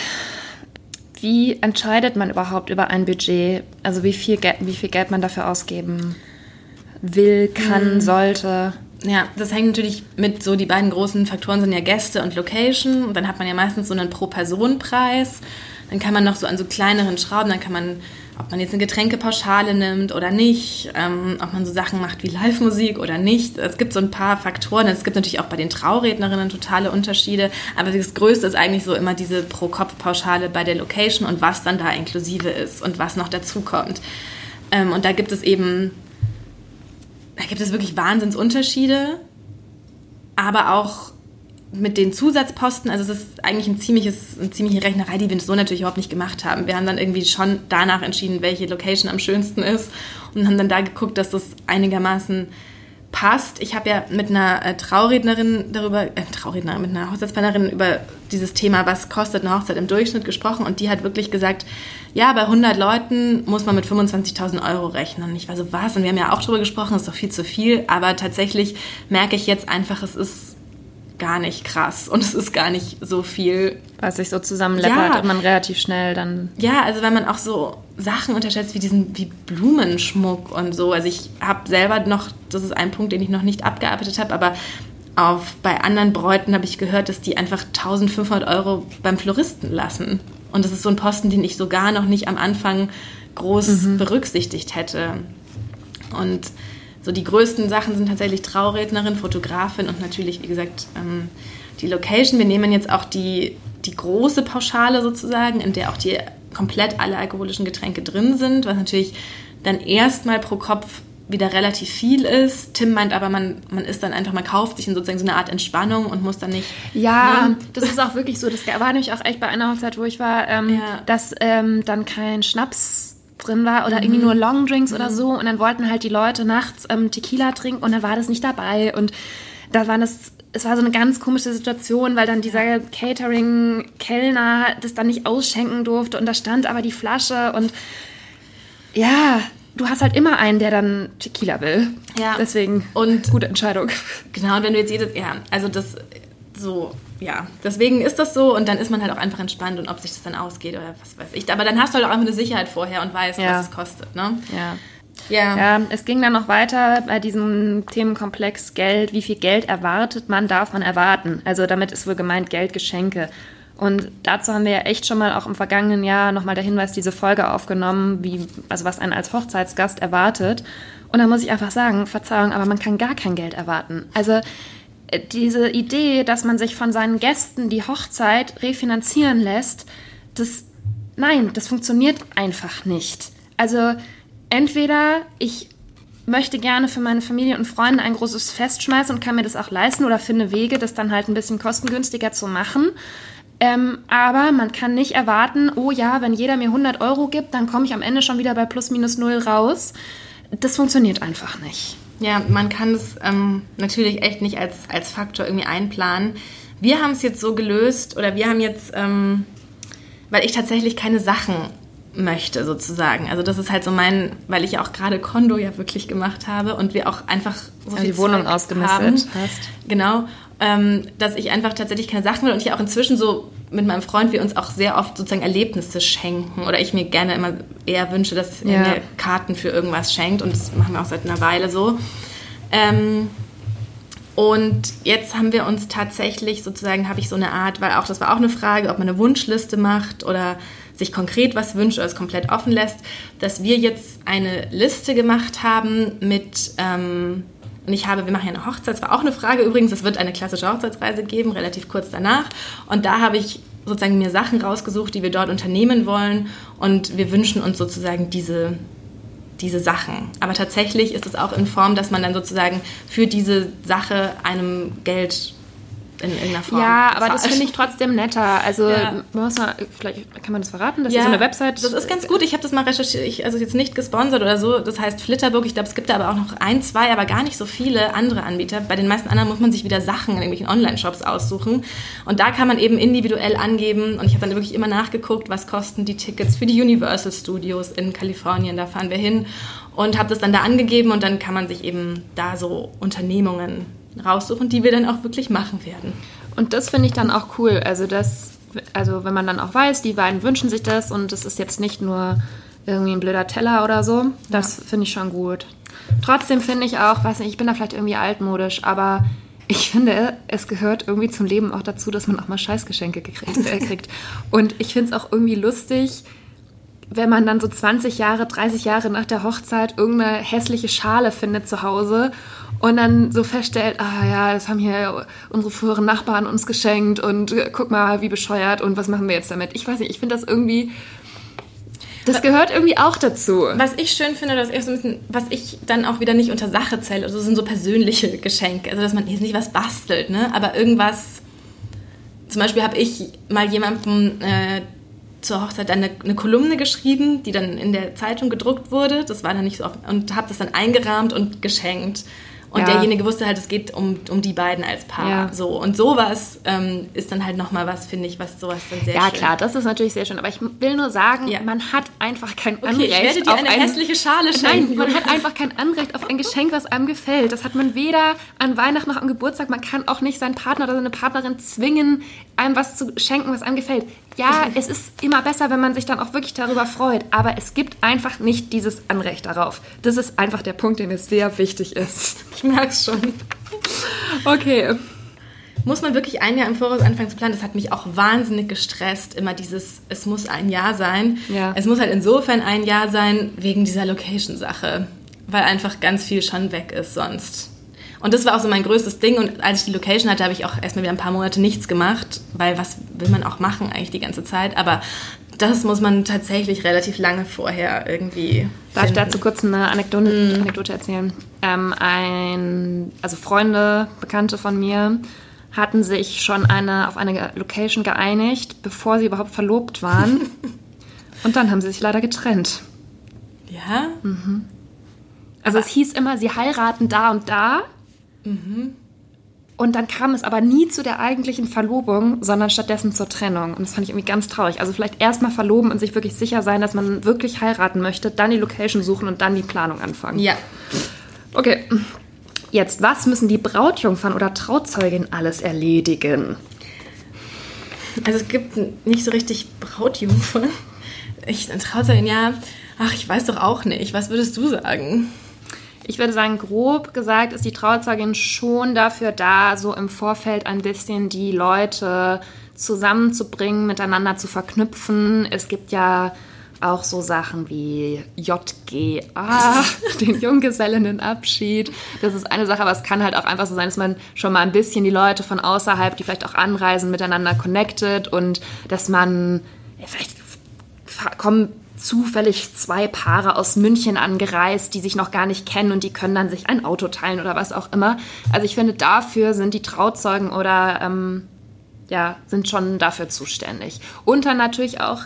Wie entscheidet man überhaupt über ein Budget? Also wie viel, Geld, wie viel Geld man dafür ausgeben will, kann, sollte? Ja, das hängt natürlich mit so, die beiden großen Faktoren sind ja Gäste und Location. Und dann hat man ja meistens so einen Pro-Person-Preis. Dann kann man noch so an so kleineren Schrauben, dann kann man, ob man jetzt eine Getränkepauschale nimmt oder nicht, ähm, ob man so Sachen macht wie Live-Musik oder nicht. Es gibt so ein paar Faktoren. Es gibt natürlich auch bei den Traurednerinnen totale Unterschiede. Aber das Größte ist eigentlich so immer diese Pro-Kopf-Pauschale bei der Location und was dann da inklusive ist und was noch dazukommt. Ähm, und da gibt es eben da gibt es wirklich Wahnsinnsunterschiede, aber auch mit den Zusatzposten, also es ist eigentlich ein ziemliches, eine ziemliche Rechnerei, die wir so natürlich überhaupt nicht gemacht haben. Wir haben dann irgendwie schon danach entschieden, welche Location am schönsten ist und haben dann da geguckt, dass das einigermaßen passt. Ich habe ja mit einer äh, Traurednerin darüber, äh, Traurednerin, mit einer Hochzeitsplanerin über dieses Thema, was kostet eine Hochzeit im Durchschnitt gesprochen und die hat wirklich gesagt, ja, bei 100 Leuten muss man mit 25.000 Euro rechnen. Und ich war so, was? Und wir haben ja auch darüber gesprochen, das ist doch viel zu viel, aber tatsächlich merke ich jetzt einfach, es ist gar nicht krass und es ist gar nicht so viel Was sich so zusammenleppert Ja. und man relativ schnell dann. ja, also wenn man auch so Sachen unterschätzt wie diesen wie Blumenschmuck und so. Also ich habe selber noch, das ist ein Punkt, den ich noch nicht abgearbeitet habe, aber auf, bei anderen Bräuten habe ich gehört, dass die einfach 1500 Euro beim Floristen lassen. Und das ist so ein Posten, den ich sogar noch nicht am Anfang groß berücksichtigt hätte. Und so die größten Sachen sind tatsächlich Traurednerin, Fotografin und natürlich, wie gesagt, ähm, die Location. Wir nehmen jetzt auch die, die große Pauschale sozusagen, in der auch die komplett alle alkoholischen Getränke drin sind, was natürlich dann erstmal pro Kopf wieder relativ viel ist. Tim meint aber, man, man ist dann einfach, man kauft sich in sozusagen so eine Art Entspannung und muss dann nicht. Ja, Ne? das ist auch wirklich so. Das war nämlich auch echt bei einer Hochzeit, wo ich war, ähm, Ja. dass ähm, dann kein Schnaps drin war oder irgendwie nur Longdrinks oder so. Und dann wollten halt die Leute nachts ähm, Tequila trinken und dann war das nicht dabei. Und da war das, es war so eine ganz komische Situation, weil dann dieser Catering-Kellner das dann nicht ausschenken durfte und da stand aber die Flasche und ja, du hast halt immer einen, der dann Tequila will. Ja. Deswegen, Und- gute Entscheidung. Genau, und wenn du jetzt jedes, ja, also das so, ja, deswegen ist das so und dann ist man halt auch einfach entspannt und ob sich das dann ausgeht oder was weiß ich. Aber dann hast du halt auch einfach eine Sicherheit vorher und weißt, Ja. was es kostet, ne? Ja. Ja. Ja, es ging dann noch weiter bei diesem Themenkomplex Geld. Wie viel Geld erwartet man, darf man erwarten? Also damit ist wohl gemeint Geldgeschenke. Und dazu haben wir ja echt schon mal auch im vergangenen Jahr nochmal der Hinweis, diese Folge aufgenommen, wie, also was einen als Hochzeitsgast erwartet. Und da muss ich einfach sagen, Verzeihung, aber man kann gar kein Geld erwarten. Also diese Idee, dass man sich von seinen Gästen die Hochzeit refinanzieren lässt, das, nein, das funktioniert einfach nicht. Also entweder ich möchte gerne für meine Familie und Freunde ein großes Fest schmeißen und kann mir das auch leisten oder finde Wege, das dann halt ein bisschen kostengünstiger zu machen. Ähm, aber man kann nicht erwarten, oh ja, wenn jeder mir 100 Euro gibt, dann komme ich am Ende schon wieder bei plus minus null raus. Das funktioniert einfach nicht. Ja, man kann es ähm, natürlich echt nicht als, als Faktor irgendwie einplanen. Wir haben es jetzt so gelöst oder wir haben jetzt, ähm, weil ich tatsächlich keine Sachen möchte sozusagen. Also das ist halt so mein, weil ich ja auch gerade Kondo ja wirklich gemacht habe und wir auch einfach so ja, die Wohnung Zeug ausgemistet hast. Genau, ähm, dass ich einfach tatsächlich keine Sachen will und ich auch inzwischen so mit meinem Freund wir uns auch sehr oft sozusagen Erlebnisse schenken oder ich mir gerne immer eher wünsche, dass er mir Karten für irgendwas schenkt und das machen wir auch seit einer Weile so. Ähm, und jetzt haben wir uns tatsächlich sozusagen, habe ich so eine Art, weil auch das war auch eine Frage, ob man eine Wunschliste macht oder sich konkret was wünscht oder es komplett offen lässt, dass wir jetzt eine Liste gemacht haben mit, ähm, und ich habe, wir machen ja eine Hochzeit, das war auch eine Frage übrigens, es wird eine klassische Hochzeitsreise geben, relativ kurz danach. Und da habe ich sozusagen mir Sachen rausgesucht, die wir dort unternehmen wollen und wir wünschen uns sozusagen diese, diese Sachen. Aber tatsächlich ist es auch in Form, dass man dann sozusagen für diese Sache einem Geld in irgendeiner Form. Ja, aber das finde ich trotzdem netter. Also ja. muss man, vielleicht kann man das verraten, das ja, ist so eine Website. Das ist ganz gut. Ich habe das mal recherchiert, ich, also jetzt nicht gesponsert oder so. Das heißt Flitterburg. Ich glaube, es gibt da aber auch noch ein, zwei, aber gar nicht so viele andere Anbieter. Bei den meisten anderen muss man sich wieder Sachen in irgendwelchen Online-Shops aussuchen. Und da kann man eben individuell angeben. Und ich habe dann wirklich immer nachgeguckt, was kosten die Tickets für die Universal Studios in Kalifornien. Da fahren wir hin und habe das dann da angegeben und dann kann man sich eben da so Unternehmungen raussuchen, die wir dann auch wirklich machen werden. Und das finde ich dann auch cool. Also das, also wenn man dann auch weiß, die beiden wünschen sich das und es ist jetzt nicht nur irgendwie ein blöder Teller oder so, das ja. finde ich schon gut. Trotzdem finde ich auch, weiß nicht, ich bin da vielleicht irgendwie altmodisch, aber ich finde, es gehört irgendwie zum Leben auch dazu, dass man auch mal Scheißgeschenke gekriegt, äh, kriegt. Und ich finde es auch irgendwie lustig, wenn man dann so 20 Jahre, 30 Jahre nach der Hochzeit irgendeine hässliche Schale findet zu Hause und dann so feststellt, ah ja, das haben hier unsere früheren Nachbarn uns geschenkt und guck mal, wie bescheuert und was machen wir jetzt damit? Ich weiß nicht, ich finde das irgendwie, das gehört irgendwie auch dazu. Was ich schön finde, das ist so ein bisschen, was ich dann auch wieder nicht unter Sache zähle, also sind so persönliche Geschenke, also dass man jetzt nicht was bastelt, ne, aber irgendwas, zum Beispiel habe ich mal jemandem äh, zur Hochzeit eine, eine, Kolumne geschrieben, die dann in der Zeitung gedruckt wurde. Das war dann nicht so oft. Und habe das dann eingerahmt und geschenkt. Und ja. derjenige wusste halt, es geht um, um die beiden als Paar. Ja. So. Und sowas ähm, ist dann halt nochmal was, finde ich, was sowas dann sehr ja, schön. Ja, klar, das ist natürlich sehr schön. Aber ich will nur sagen, ja. man hat einfach kein okay, Anrecht ich werde dir auf eine ein, hässliche Schale schenken. Nein, man hat einfach kein Anrecht auf ein Geschenk, was einem gefällt. Das hat man weder an Weihnachten noch am Geburtstag. Man kann auch nicht seinen Partner oder seine Partnerin zwingen, einem was zu schenken, was einem gefällt ja, es ist immer besser, wenn man sich dann auch wirklich darüber freut. Aber es gibt einfach nicht dieses Anrecht darauf. Das ist einfach der Punkt, der mir sehr wichtig ist. Ich merke es schon. Okay. Muss man wirklich ein Jahr im Voraus anfangen zu planen? Das hat mich auch wahnsinnig gestresst. Immer dieses, es muss ein Jahr sein. Ja. Es muss halt insofern ein Jahr sein, wegen dieser Location-Sache. Weil einfach ganz viel schon weg ist sonst. Und das war auch so mein größtes Ding. Und als ich die Location hatte, habe ich auch erstmal wieder ein paar Monate nichts gemacht, weil was will man auch machen eigentlich die ganze Zeit. Aber das muss man tatsächlich relativ lange vorher irgendwie. Darf ich dazu kurz eine Anekdote, mm. Anekdote erzählen? Ähm, ein, also Freunde, Bekannte von mir hatten sich schon eine, auf eine Location geeinigt, bevor sie überhaupt verlobt waren. Und dann haben sie sich leider getrennt. Ja? Mhm. Also es hieß immer, sie heiraten da und da. Mhm. Und dann kam es aber nie zu der eigentlichen Verlobung, sondern stattdessen zur Trennung. Und das fand ich irgendwie ganz traurig. Also vielleicht erstmal verloben und sich wirklich sicher sein, dass man wirklich heiraten möchte, dann die Location suchen und dann die Planung anfangen. Ja. Okay. Jetzt, was müssen die Brautjungfern oder Trauzeugin alles erledigen? Also es gibt nicht so richtig Brautjungfern. Ich, Trauzeugin, ja. Ach, ich weiß doch auch nicht. Was würdest du sagen? Ich würde sagen, grob gesagt ist die Trauzeugin schon dafür da, so im Vorfeld ein bisschen die Leute zusammenzubringen, miteinander zu verknüpfen. Es gibt ja auch so Sachen wie JGA, den Junggesellinnenabschied. Das ist eine Sache, aber es kann halt auch einfach so sein, dass man schon mal ein bisschen die Leute von außerhalb, die vielleicht auch anreisen, miteinander connected und dass man vielleicht kommen zufällig zwei Paare aus München angereist, die sich noch gar nicht kennen und die können dann sich ein Auto teilen oder was auch immer. Also ich finde, dafür sind die Trauzeugen oder ähm, ja, sind schon dafür zuständig. Und dann natürlich auch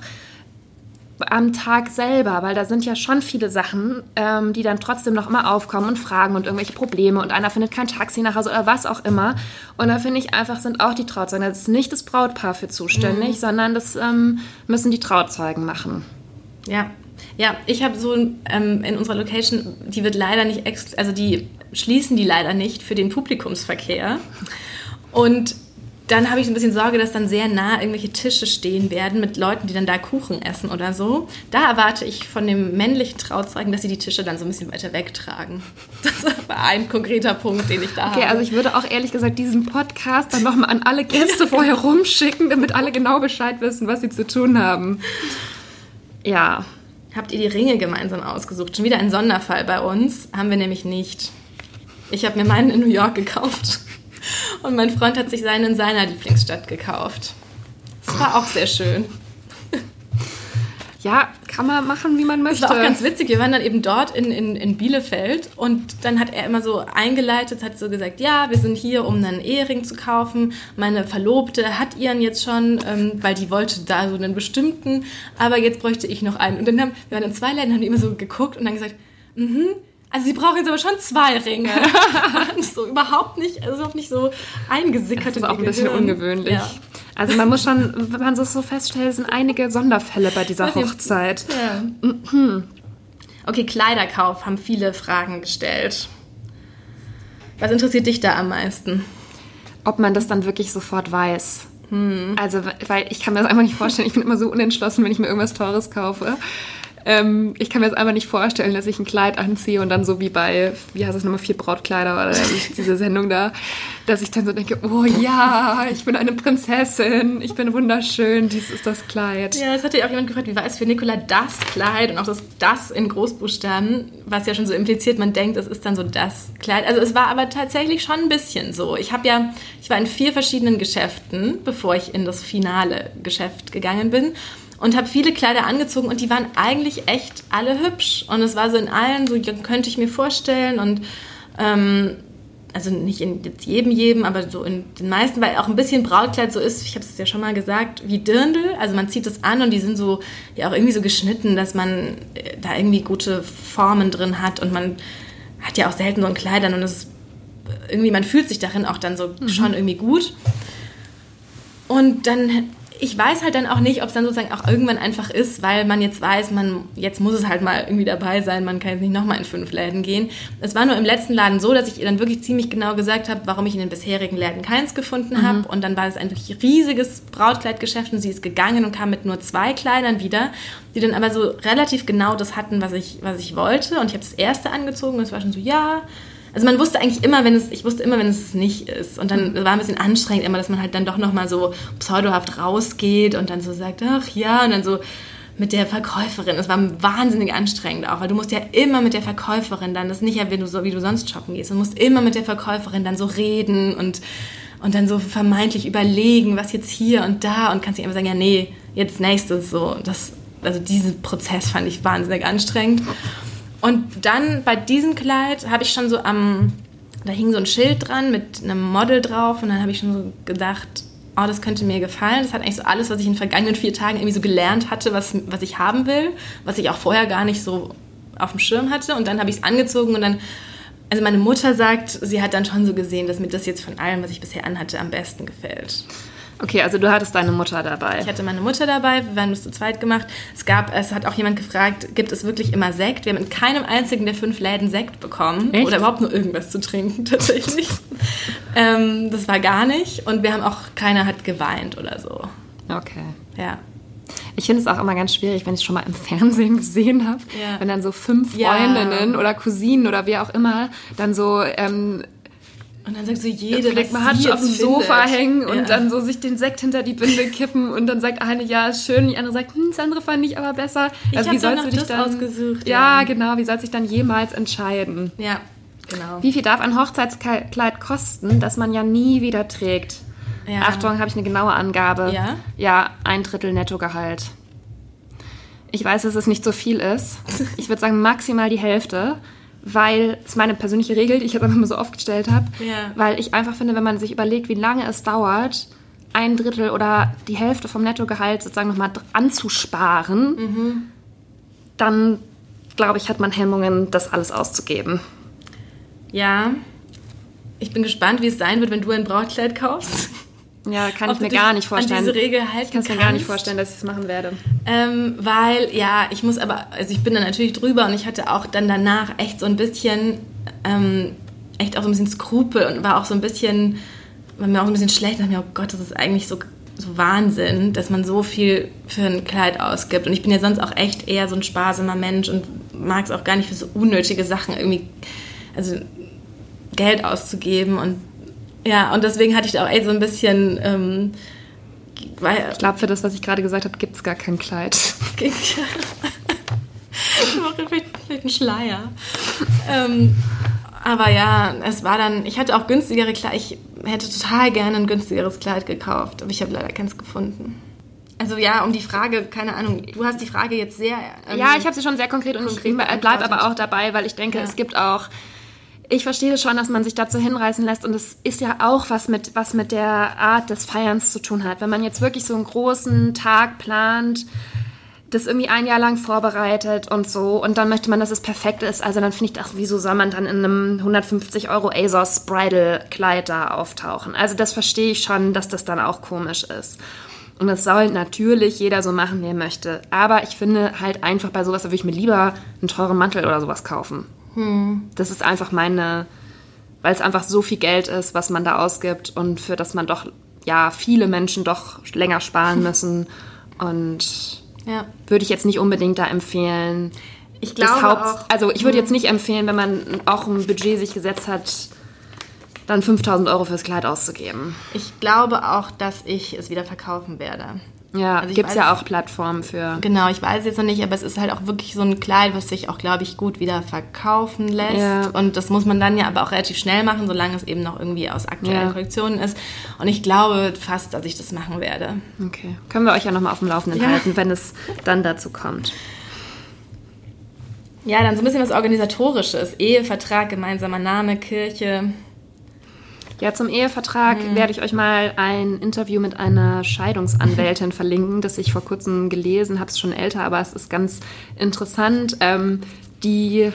am Tag selber, weil da sind ja schon viele Sachen, ähm, die dann trotzdem noch immer aufkommen und fragen und irgendwelche Probleme und einer findet kein Taxi nach Hause oder was auch immer. Und da finde ich einfach, sind auch die Trauzeugen, da ist nicht das Brautpaar für zuständig, mhm. sondern das ähm, müssen die Trauzeugen machen. Ja, ja, ich habe so ähm, in unserer Location, die wird leider nicht, also die schließen die leider nicht für den Publikumsverkehr. Und dann habe ich ein bisschen Sorge, dass dann sehr nah irgendwelche Tische stehen werden mit Leuten, die dann da Kuchen essen oder so. Da erwarte ich von dem männlichen Trauzeugen, dass sie die Tische dann so ein bisschen weiter wegtragen. Das war ein konkreter Punkt, den ich da okay, habe. Okay, also ich würde auch ehrlich gesagt diesen Podcast dann nochmal an alle Gäste vorher rumschicken, damit alle genau Bescheid wissen, was sie zu tun haben. Ja. Habt ihr die Ringe gemeinsam ausgesucht? Schon wieder ein Sonderfall bei uns. Haben wir nämlich nicht. Ich habe mir meinen in New York gekauft. Und mein Freund hat sich seinen in seiner Lieblingsstadt gekauft. Das war auch sehr schön. Ja, kann man machen, wie man möchte. Das war auch ganz witzig. Wir waren dann eben dort in, in, in Bielefeld und dann hat er immer so eingeleitet, hat so gesagt, ja, wir sind hier, um einen Ehering zu kaufen. Meine Verlobte hat ihren jetzt schon, ähm, weil die wollte da so einen bestimmten, aber jetzt bräuchte ich noch einen. Und dann haben wir waren in zwei Läden, haben die immer so geguckt und dann gesagt, mhm, also sie brauchen jetzt aber schon zwei Ringe. so überhaupt nicht, also überhaupt nicht so eingesickert. Das ist auch ein bisschen Gehirn. ungewöhnlich. Ja. Also man muss schon, wenn man das so feststellt, sind einige Sonderfälle bei dieser Hochzeit. Ja. Mhm. Okay, Kleiderkauf haben viele Fragen gestellt. Was interessiert dich da am meisten? Ob man das dann wirklich sofort weiß. Hm. Also, weil ich kann mir das einfach nicht vorstellen. Ich bin immer so unentschlossen, wenn ich mir irgendwas Teures kaufe. Ähm, ich kann mir jetzt einfach nicht vorstellen, dass ich ein Kleid anziehe und dann so wie bei, wie heißt das nochmal, vier Brautkleider oder diese Sendung da, dass ich dann so denke, oh ja, ich bin eine Prinzessin, ich bin wunderschön, dies ist das Kleid. Ja, es hatte ja auch jemand gefragt, wie war es für Nicola das Kleid und auch das das in Großbuchstaben, was ja schon so impliziert, man denkt, es ist dann so das Kleid. Also es war aber tatsächlich schon ein bisschen so. Ich habe ja, ich war in vier verschiedenen Geschäften, bevor ich in das finale Geschäft gegangen bin und habe viele Kleider angezogen und die waren eigentlich echt alle hübsch. Und es war so in allen, so könnte ich mir vorstellen und ähm, also nicht in jetzt jedem, jedem, aber so in den meisten, weil auch ein bisschen Brautkleid so ist, ich habe es ja schon mal gesagt, wie Dirndl. Also man zieht das an und die sind so, ja auch irgendwie so geschnitten, dass man äh, da irgendwie gute Formen drin hat und man hat ja auch selten so ein Kleidern und es irgendwie, man fühlt sich darin auch dann so mhm. schon irgendwie gut. Und dann ich weiß halt dann auch nicht, ob es dann sozusagen auch irgendwann einfach ist, weil man jetzt weiß, man jetzt muss es halt mal irgendwie dabei sein, man kann jetzt nicht nochmal in fünf Läden gehen. Es war nur im letzten Laden so, dass ich ihr dann wirklich ziemlich genau gesagt habe, warum ich in den bisherigen Läden keins gefunden habe. Mhm. Und dann war es ein wirklich riesiges Brautkleidgeschäft und sie ist gegangen und kam mit nur zwei Kleidern wieder, die dann aber so relativ genau das hatten, was ich, was ich wollte. Und ich habe das erste angezogen und es war schon so, ja, also man wusste eigentlich immer, wenn es, ich wusste immer, wenn es nicht ist. Und dann war ein bisschen anstrengend immer, dass man halt dann doch nochmal so pseudohaft rausgeht und dann so sagt, ach ja, und dann so mit der Verkäuferin. Es war wahnsinnig anstrengend auch, weil du musst ja immer mit der Verkäuferin dann, das ist nicht ja, wenn du so, wie du sonst shoppen gehst, du musst immer mit der Verkäuferin dann so reden und, und dann so vermeintlich überlegen, was jetzt hier und da und kannst nicht immer sagen, ja, nee, jetzt nächstes so. Das, also diesen Prozess fand ich wahnsinnig anstrengend. Und dann bei diesem Kleid habe ich schon so am, da hing so ein Schild dran mit einem Model drauf und dann habe ich schon so gedacht, oh, das könnte mir gefallen. Das hat eigentlich so alles, was ich in den vergangenen vier Tagen irgendwie so gelernt hatte, was, was ich haben will, was ich auch vorher gar nicht so auf dem Schirm hatte. Und dann habe ich es angezogen und dann, also meine Mutter sagt, sie hat dann schon so gesehen, dass mir das jetzt von allem, was ich bisher anhatte, am besten gefällt. Okay, also du hattest deine Mutter dabei. Ich hatte meine Mutter dabei, wir haben das zu zweit gemacht. Es gab, es hat auch jemand gefragt, gibt es wirklich immer Sekt? Wir haben in keinem einzigen der fünf Läden Sekt bekommen. Echt? Oder überhaupt nur irgendwas zu trinken, tatsächlich. ähm, das war gar nicht. Und wir haben auch, keiner hat geweint oder so. Okay. Ja. Ich finde es auch immer ganz schwierig, wenn ich es schon mal im Fernsehen gesehen habe, ja. wenn dann so fünf Freundinnen ja. oder Cousinen oder wie auch immer dann so ähm, Und dann sagt so jede, Vielleicht mal sie Hatsch auf dem Sofa hängen und Ja. dann so sich den Sekt hinter die Binde kippen und dann sagt eine, ja, ist schön, die andere sagt, hm, das andere fand ich aber besser. Ich also wie sollst du dich dann ausgesucht, Ja, ja. genau, wie sollst du dich dann jemals entscheiden? Ja, genau. Wie viel darf ein Hochzeitskleid kosten, das man ja nie wieder trägt? Ja. Achtung, habe ich eine genaue Angabe. Ja? Ja, ein Drittel Nettogehalt. Ich weiß, dass es nicht so viel ist. Ich würde sagen maximal die Hälfte, weil es ist meine persönliche Regel, die ich jetzt einfach mal so oft gestellt habe. Ja. Weil ich einfach finde, wenn man sich überlegt, wie lange es dauert, ein Drittel oder die Hälfte vom Nettogehalt sozusagen nochmal anzusparen, Mhm. dann glaube ich, hat man Hemmungen, das alles auszugeben. Ja. Ich bin gespannt, wie es sein wird, wenn du ein Brautkleid kaufst. Ja, kann ich mir gar nicht vorstellen. An diese Regel halten ich kann es mir gar nicht vorstellen, dass ich es machen werde. Ähm, weil, ja, ich muss aber, also ich bin da natürlich drüber und ich hatte auch dann danach echt so ein bisschen, ähm, echt auch so ein bisschen Skrupel und war auch so ein bisschen, war mir auch ein bisschen schlecht. Und dachte mir, oh Gott, das ist eigentlich so, so Wahnsinn, dass man so viel für ein Kleid ausgibt. Und ich bin ja sonst auch echt eher so ein sparsamer Mensch und mag es auch gar nicht für so unnötige Sachen irgendwie, also Geld auszugeben und ja, und deswegen hatte ich da auch echt so ein bisschen, ähm, weil, Ich glaube, für das, was ich gerade gesagt habe, gibt es gar kein Kleid. vielleicht, vielleicht einen Schleier. Ähm, aber ja, es war dann, ich hatte auch günstigere Kleider. Ich hätte total gerne ein günstigeres Kleid gekauft, aber ich habe leider keins gefunden. Also ja, um die Frage, keine Ahnung, du hast die Frage jetzt sehr... ähm, Ja, ich habe sie schon sehr konkret und konkret bleibe aber auch dabei, weil ich denke, Ja. es gibt auch. Ich verstehe schon, dass man sich dazu hinreißen lässt und es ist ja auch was mit, was mit der Art des Feierns zu tun hat. Wenn man jetzt wirklich so einen großen Tag plant, das irgendwie ein Jahr lang vorbereitet und so und dann möchte man, dass es perfekt ist, also dann finde ich, ach, wieso soll man dann in einem 150 Euro ASOS Bridal Kleid da auftauchen? Also das verstehe ich schon, dass das dann auch komisch ist. Und das soll natürlich jeder so machen, wie er möchte. Aber ich finde halt einfach bei sowas, da würde ich mir lieber einen teuren Mantel oder sowas kaufen. Das ist einfach meine, weil es einfach so viel Geld ist, was man da ausgibt und für das man doch, ja, viele Menschen doch länger sparen müssen. Und Ja. würde ich jetzt nicht unbedingt da empfehlen. Ich glaube Haupt, auch- Also ich würde jetzt nicht empfehlen, wenn man auch ein Budget sich gesetzt hat, dann 5000 Euro fürs Kleid auszugeben. Ich glaube auch, dass ich es wieder verkaufen werde. Ja, Also gibt es ja auch Plattformen für. Genau, ich weiß jetzt noch nicht, aber es ist halt auch wirklich so ein Kleid, was sich auch, glaube ich, gut wieder verkaufen lässt. Ja. Und das muss man dann ja aber auch relativ schnell machen, solange es eben noch irgendwie aus aktuellen Ja. Kollektionen ist. Und ich glaube fast, dass ich das machen werde. Okay. Können wir euch ja nochmal auf dem Laufenden Ja. halten, wenn es dann dazu kommt. Ja, dann so ein bisschen was Organisatorisches. Ehevertrag, gemeinsamer Name, Kirche. Ja, zum Ehevertrag Mhm. werde ich euch mal ein Interview mit einer Scheidungsanwältin verlinken, das ich vor kurzem gelesen habe. Es ist schon älter, aber es ist ganz interessant, ähm, die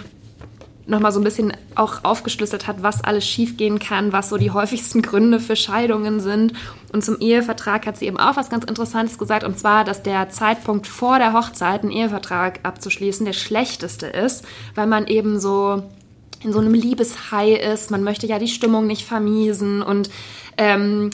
nochmal so ein bisschen auch aufgeschlüsselt hat, was alles schiefgehen kann, was so die häufigsten Gründe für Scheidungen sind. Und zum Ehevertrag hat sie eben auch was ganz Interessantes gesagt, und zwar, dass der Zeitpunkt vor der Hochzeit, einen Ehevertrag abzuschließen, der schlechteste ist, weil man eben so in so einem Liebeshai ist. Man möchte ja die Stimmung nicht vermiesen und ähm,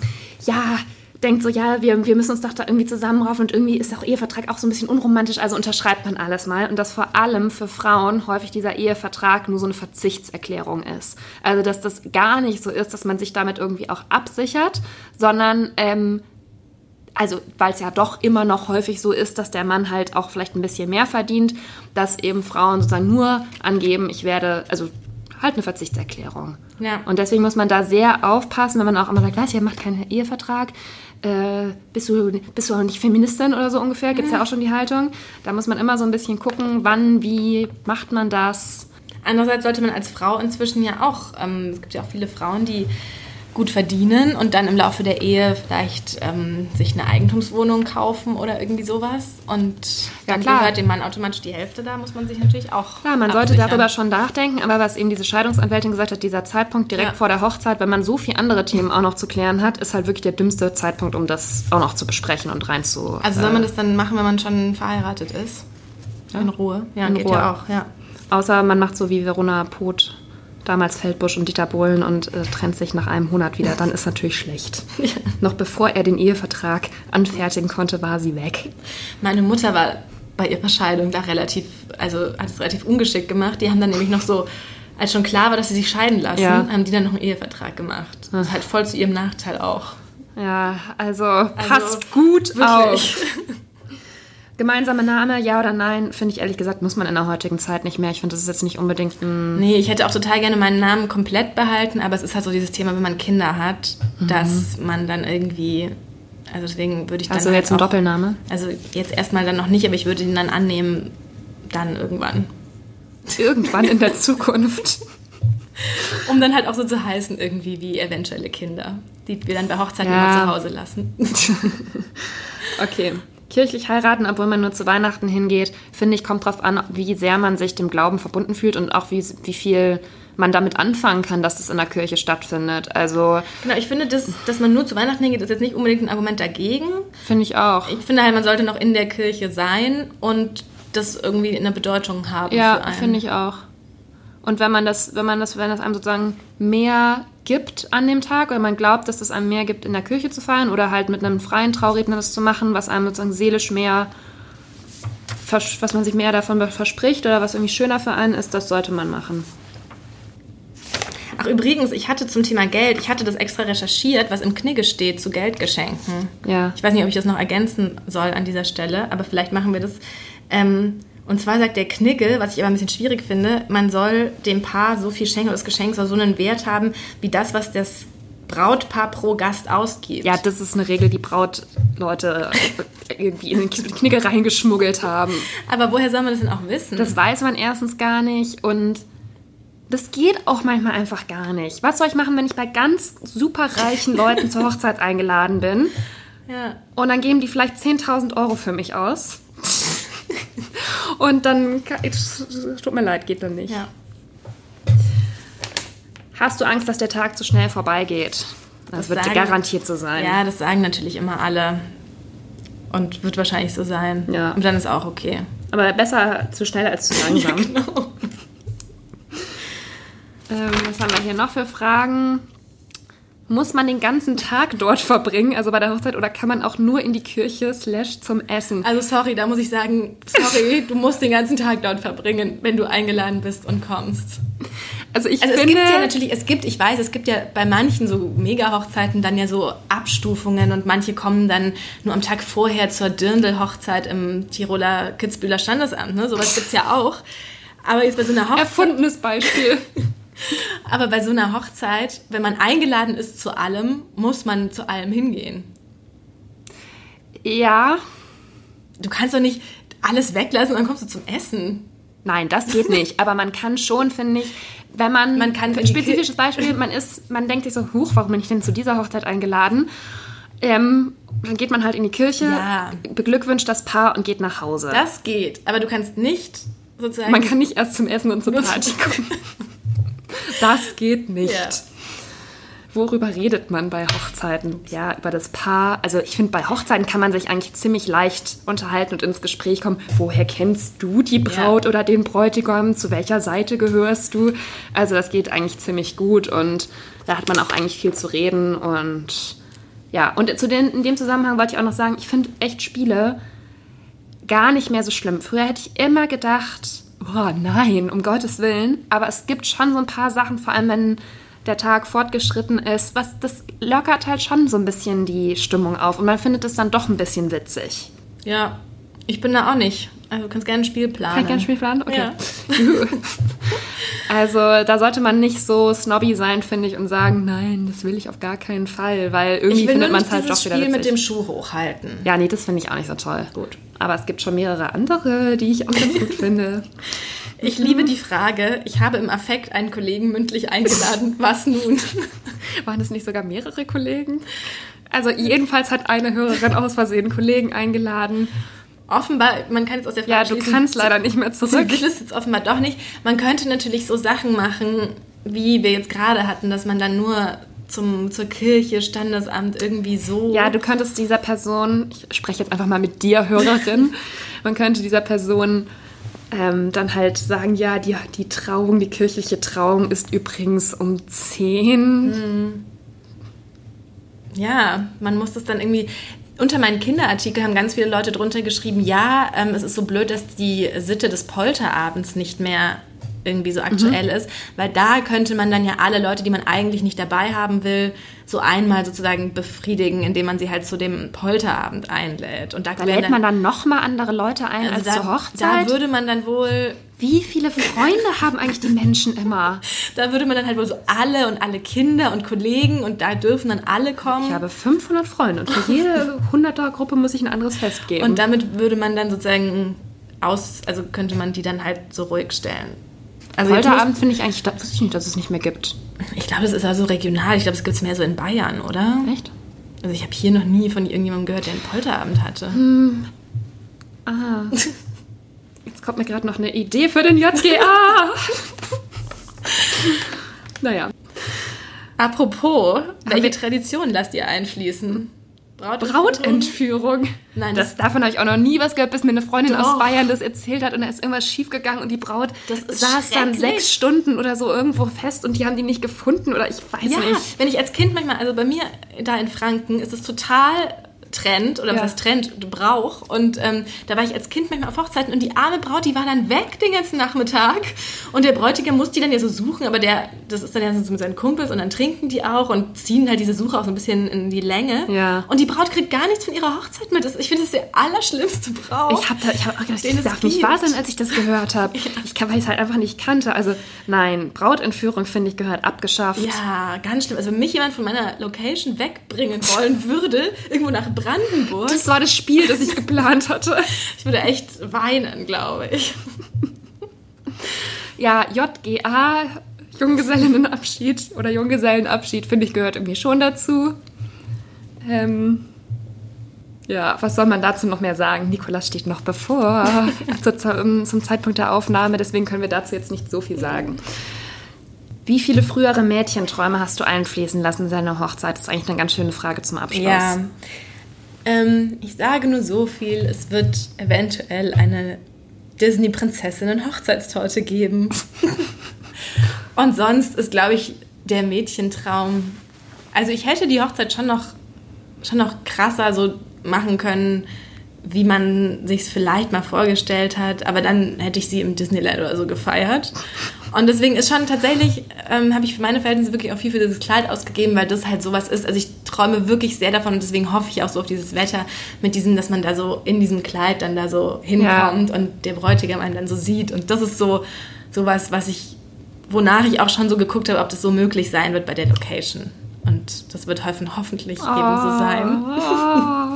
ja, denkt so, ja, wir, wir müssen uns doch da irgendwie zusammenraufen und irgendwie ist auch Ehevertrag auch so ein bisschen unromantisch, also unterschreibt man alles mal. Und dass vor allem für Frauen häufig dieser Ehevertrag nur so eine Verzichtserklärung ist. Also, dass das gar nicht so ist, dass man sich damit irgendwie auch absichert, sondern ähm, also weil es ja doch immer noch häufig so ist, dass der Mann halt auch vielleicht ein bisschen mehr verdient, dass eben Frauen sozusagen nur angeben, ich werde, also halt eine Verzichtserklärung. Ja. Und deswegen muss man da sehr aufpassen, wenn man auch immer sagt, was, ihr macht keinen Ehevertrag, äh, bist, du, bist du auch nicht Feministin oder so ungefähr, gibt es ja auch schon die Haltung. Da muss man immer so ein bisschen gucken, wann, wie macht man das. Andererseits sollte man als Frau inzwischen ja auch, ähm, es gibt ja auch viele Frauen, die gut verdienen und dann im Laufe der Ehe vielleicht ähm, sich eine Eigentumswohnung kaufen oder irgendwie sowas. Und Ja, dann klar. gehört dem Mann automatisch die Hälfte, da muss man sich natürlich auch. Klar, man sollte absichern. darüber schon nachdenken, aber was eben diese Scheidungsanwältin gesagt hat, dieser Zeitpunkt direkt Ja. vor der Hochzeit, wenn man so viele andere Themen auch noch zu klären hat, ist halt wirklich der dümmste Zeitpunkt, um das auch noch zu besprechen und rein zu. Also soll man das dann machen, wenn man schon verheiratet ist? In Ruhe. Ja, In geht Ruhe. ja auch, ja. Außer man macht so wie Verona Poth, damals Feldbusch und Dieter Bohlen und äh, trennt sich nach einem Monat wieder. Dann ist natürlich schlecht. Noch bevor er den Ehevertrag anfertigen konnte, war sie weg. Meine Mutter war bei ihrer Scheidung da relativ, also hat es relativ ungeschickt gemacht. Die haben dann nämlich noch so als schon klar war, dass sie sich scheiden lassen, Ja. haben die dann noch einen Ehevertrag gemacht. Halt voll zu ihrem Nachteil auch. Ja, also, passt gut wirklich. auf. Gemeinsamer Name, ja oder nein, finde ich ehrlich gesagt, muss man in der heutigen Zeit nicht mehr. Ich finde, das ist jetzt nicht unbedingt ein. Nee, ich hätte auch total gerne meinen Namen komplett behalten, aber es ist halt so dieses Thema, wenn man Kinder hat, dass man dann irgendwie. Also deswegen würde ich dann. Also halt jetzt ein Doppelname? Also jetzt erstmal dann noch nicht, aber ich würde ihn dann annehmen, dann irgendwann. Irgendwann in der Zukunft. Um dann halt auch so zu heißen, irgendwie wie eventuelle Kinder, die wir dann bei Hochzeiten Ja. immer zu Hause lassen. Okay. Kirchlich heiraten, obwohl man nur zu Weihnachten hingeht, finde ich, kommt drauf an, wie sehr man sich dem Glauben verbunden fühlt und auch wie, wie viel man damit anfangen kann, dass es in der Kirche stattfindet. Also Genau, ich finde, dass, dass man nur zu Weihnachten hingeht, ist jetzt nicht unbedingt ein Argument dagegen. finde ich auch. Ich finde halt, man sollte noch in der Kirche sein und das irgendwie eine Bedeutung haben Ja, finde ich auch. Und wenn man das, wenn man das, wenn das einem sozusagen mehr gibt an dem Tag oder man glaubt, dass es einem mehr gibt, in der Kirche zu feiern oder halt mit einem freien Trauredner das zu machen, was einem sozusagen seelisch mehr, was man sich mehr davon verspricht oder was irgendwie schöner für einen ist, das sollte man machen. Ach, übrigens, ich hatte zum Thema Geld, ich hatte das extra recherchiert, was im Knigge steht zu Geldgeschenken. Ja. Ich weiß nicht, ob ich das noch ergänzen soll an dieser Stelle, aber vielleicht machen wir das. Ähm, und zwar sagt der Knigge, was ich aber ein bisschen schwierig finde, man soll dem Paar so viel schenken das Geschenk soll so einen Wert haben, wie das, was das Brautpaar pro Gast ausgibt. Ja, das ist eine Regel, die Brautleute irgendwie in den Knigge reingeschmuggelt haben. aber woher soll man das denn auch wissen? Das weiß man erstens gar nicht und das geht auch manchmal einfach gar nicht. Was soll ich machen, wenn ich bei ganz super reichen Leuten zur Hochzeit eingeladen bin ja. und dann geben die vielleicht 10.000 Euro für mich aus? Und dann, tut mir leid, geht dann nicht. ja. Hast du Angst, dass der Tag zu schnell vorbeigeht? Das, Das wird sagen- garantiert so sein. Ja, das sagen natürlich immer alle. Und wird wahrscheinlich so sein. Ja. Und dann ist auch okay. Aber besser zu schnell als zu langsam. Genau. Ähm, was haben wir hier noch für Fragen? Muss man den ganzen Tag dort verbringen, also bei der Hochzeit, oder kann man auch nur in die Kirche slash zum Essen? Also sorry, da muss ich sagen, sorry, du musst den ganzen Tag dort verbringen, wenn du eingeladen bist und kommst. Also ich Also es finde, gibt ja natürlich, es gibt, ich weiß, es gibt ja bei manchen so Mega-Hochzeiten dann ja so Abstufungen und manche kommen dann nur am Tag vorher zur Dirndl-Hochzeit im Tiroler Kitzbühler Standesamt, ne? Sowas gibt's ja auch. Aber jetzt bei so einer Hochzeit, erfundenes Beispiel. aber bei so einer Hochzeit, wenn man eingeladen ist zu allem, muss man zu allem hingehen. ja, Du kannst doch nicht alles weglassen und dann kommst du zum Essen. nein, das geht nicht. Aber man kann schon, finde ich, wenn man, Man kann ein spezifisches Beispiel, man ist, man denkt sich so, huch, warum bin ich denn zu dieser Hochzeit eingeladen? Ähm, dann geht man halt in die Kirche, Ja. beglückwünscht das Paar und geht nach Hause. Das geht, aber du kannst nicht sozusagen. Man kann nicht erst zum Essen und zur Party kommen. Das geht nicht. Ja. Worüber redet man bei Hochzeiten? Ja, über das Paar. Also ich finde, bei Hochzeiten kann man sich eigentlich ziemlich leicht unterhalten und ins Gespräch kommen. Woher kennst du die Braut oder den Bräutigam? Zu welcher Seite gehörst du? Also das geht eigentlich ziemlich gut und da hat man auch eigentlich viel zu reden und ja, und zu den, in dem Zusammenhang wollte ich auch noch sagen, ich finde echt Spiele gar nicht mehr so schlimm. Früher hätte ich immer gedacht, oh nein, um Gottes Willen. Aber es gibt schon so ein paar Sachen, vor allem wenn der Tag fortgeschritten ist, was das lockert halt schon so ein bisschen die Stimmung auf und man findet es dann doch ein bisschen witzig. Ja, ich bin da auch nicht. Also du kannst gerne ein Spiel planen. Kann ich gerne ein Spiel planen? Okay. Ja. Also da sollte man nicht so snobby sein, finde ich, und sagen, nein, das will ich auf gar keinen Fall, weil irgendwie Ich will findet man es halt doch wieder Spiel witzig. mit dem Schuh hochhalten. ja, nee, das finde ich auch nicht so toll. Gut. Aber es gibt schon mehrere andere, die ich auch ganz gut finde. Ich liebe die Frage, ich habe im Affekt einen Kollegen mündlich eingeladen. Was nun? Waren es nicht sogar mehrere Kollegen? Also jedenfalls hat eine Hörerin aus Versehen Kollegen eingeladen. Offenbar, man kann jetzt aus der Frage Ja, du schließen, kannst leider nicht mehr zurück. ist jetzt offenbar doch nicht. Man könnte natürlich so Sachen machen, wie wir jetzt gerade hatten, dass man dann nur zum, zur Kirche, Standesamt irgendwie so. Ja, du könntest dieser Person, ich spreche jetzt einfach mal mit dir, Hörerin, man könnte dieser Person ähm, dann halt sagen, ja, die, die Trauung, die kirchliche Trauung ist übrigens um 10. Ja, man muss das dann irgendwie. Unter meinen Kinderartikel haben ganz viele Leute drunter geschrieben, ja, ähm, es ist so blöd, dass die Sitte des Polterabends nicht mehr irgendwie so aktuell ist, weil da könnte man dann ja alle Leute, die man eigentlich nicht dabei haben will, so einmal sozusagen befriedigen, indem man sie halt zu dem Polterabend einlädt. Und da, Da lädt man dann nochmal andere Leute ein als also zur da, Hochzeit. da würde man dann wohl Wie viele Freunde haben eigentlich die Menschen immer? da würde man dann halt wohl so alle und alle Kinder und Kollegen und da dürfen dann alle kommen. Ich habe 500 Freunde und für jede 100er-Gruppe muss ich ein anderes Fest geben. Und damit würde man dann sozusagen aus, also könnte man die dann halt so ruhig stellen. Also Polterabend finde ich eigentlich, da wusste ich nicht, dass es nicht mehr gibt. ich glaube, das ist also regional. Ich glaube, es gibt es mehr so in Bayern, oder? Echt? Also ich habe hier noch nie von irgendjemandem gehört, der einen Polterabend hatte. Ah. Jetzt kommt mir gerade noch eine Idee für den JGA. naja. Apropos, welche Tradition lasst ihr einfließen? Braut Brautentführung. Nein, das, das- davon habe ich auch noch nie was gehört, bis mir eine Freundin aus Doch. Bayern das erzählt hat und da ist irgendwas schiefgegangen und die Braut saß dann sechs Stunden oder so irgendwo fest und die haben die nicht gefunden oder ich weiß Ja, nicht. wenn ich als Kind manchmal, also bei mir da in Franken ist es total Trend oder Ja. was heißt Trend, Brauch. Und ähm, da war ich als Kind manchmal auf Hochzeiten und die arme Braut, die war dann weg den ganzen Nachmittag. Und der Bräutigam muss die dann ja so suchen, aber der, das ist dann ja so mit seinen Kumpels und dann trinken die auch und ziehen halt diese Suche auch so ein bisschen in die Länge. Ja. Und die Braut kriegt gar nichts von ihrer Hochzeit mit. Das, ich finde, das ist der allerschlimmste Brauch. Ich habe da, ich hab auch gedacht, das darf nicht wahr sein, als ich das gehört habe. Ich kann, weil ich es halt einfach nicht kannte. Also nein, Brautentführung finde ich gehört abgeschafft. ja, ganz schlimm. Also wenn mich jemand von meiner Location wegbringen wollen würde, irgendwo nach Brandenburg, Das war das Spiel, das ich geplant hatte. ich würde echt weinen, glaube ich. Ja, JGA, Junggesellinnenabschied oder Junggesellenabschied, finde ich, gehört irgendwie schon dazu. Ähm, ja, was soll man dazu noch mehr sagen? Nikolas steht noch bevor zu, zum, zum Zeitpunkt der Aufnahme, deswegen können wir dazu jetzt nicht so viel sagen. Wie viele frühere Mädchenträume hast du einfließen lassen in deiner Hochzeit? Das ist eigentlich eine ganz schöne Frage zum Abschluss. Ja. Ähm, ich sage nur so viel, es wird eventuell eine Disney-Prinzessinnen-Hochzeitstorte geben. Und sonst ist, glaube ich, der Mädchentraum. Also ich hätte die Hochzeit schon noch, schon noch krasser so machen können, wie man sich es vielleicht mal vorgestellt hat, aber dann hätte ich sie im Disneyland oder so gefeiert. Und deswegen ist schon tatsächlich, ähm, habe ich für meine Verhältnisse wirklich auch viel für dieses Kleid ausgegeben, weil das halt sowas ist. Also ich träume wirklich sehr davon und deswegen hoffe ich auch so auf dieses Wetter mit diesem, dass man da so in diesem Kleid dann da so hinkommt und der Bräutigam einen dann so sieht. Und das ist so sowas, was ich, wonach ich auch schon so geguckt habe, ob das so möglich sein wird bei der Location. Und das wird hoffen, hoffentlich ebenso sein.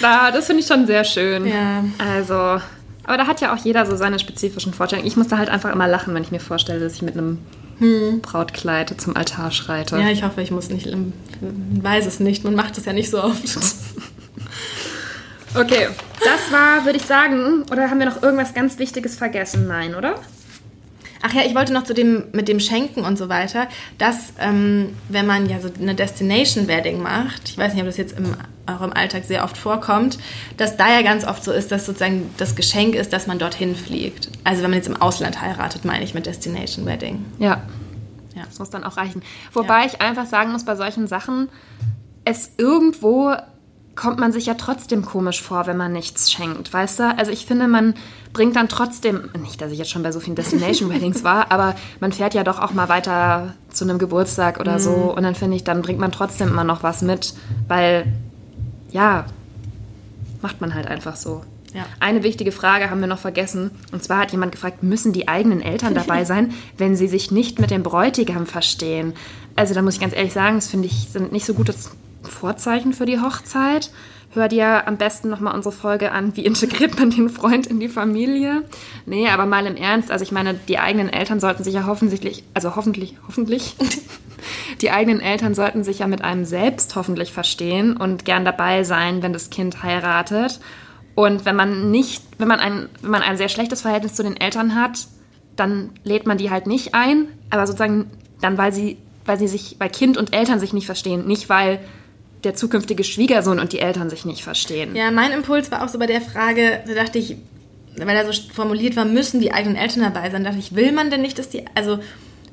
Na, das finde ich schon sehr schön. Ja. Also, aber da hat ja auch jeder so seine spezifischen Vorstellungen. Ich muss da halt einfach immer lachen, wenn ich mir vorstelle, dass ich mit einem Brautkleid zum Altar schreite. Hm. Ja, ich hoffe, ich muss nicht, ähm, weiß es nicht. Man macht das ja nicht so oft. Okay, das war, würde ich sagen, oder haben wir noch irgendwas ganz Wichtiges vergessen? Nein, oder? Ach ja, ich wollte noch zu dem mit dem Schenken und so weiter, dass ähm, wenn man ja so eine Destination Wedding macht, ich weiß nicht, ob das jetzt im eurem Alltag sehr oft vorkommt, dass da ja ganz oft so ist, dass sozusagen das Geschenk ist, dass man dorthin fliegt. Also wenn man jetzt im Ausland heiratet, meine ich mit Destination Wedding. Ja. Ja. Das muss dann auch reichen. Wobei ich einfach sagen muss, bei solchen Sachen, es irgendwo kommt man sich ja trotzdem komisch vor, wenn man nichts schenkt, weißt du? Also ich finde, man bringt dann trotzdem, nicht, dass ich jetzt schon bei so vielen Destination Weddings war, aber man fährt ja doch auch mal weiter zu einem Geburtstag oder so und dann finde ich, dann bringt man trotzdem immer noch was mit, weil, ja, macht man halt einfach so. Ja. Eine wichtige Frage haben wir noch vergessen. Und zwar hat jemand gefragt, müssen die eigenen Eltern dabei sein, wenn sie sich nicht mit dem Bräutigam verstehen? Also da muss ich ganz ehrlich sagen, das finde ich sind nicht so gutes Vorzeichen für die Hochzeit. Hör dir am besten nochmal unsere Folge an, wie integriert man den Freund in die Familie. Nee, aber mal im Ernst, also ich meine, die eigenen Eltern sollten sich ja hoffentlich, also hoffentlich, hoffentlich, die eigenen Eltern sollten sich ja mit einem selbst hoffentlich verstehen und gern dabei sein, wenn das Kind heiratet. Und wenn man nicht, wenn man ein, wenn man ein sehr schlechtes Verhältnis zu den Eltern hat, dann lädt man die halt nicht ein, aber sozusagen dann, weil sie, weil sie sich, weil Kind und Eltern sich nicht verstehen, nicht weil der zukünftige Schwiegersohn und die Eltern sich nicht verstehen. Ja, mein Impuls war auch so bei der Frage, da dachte ich, weil da so formuliert war, müssen die eigenen Eltern dabei sein, dachte ich, will man denn nicht, dass die, also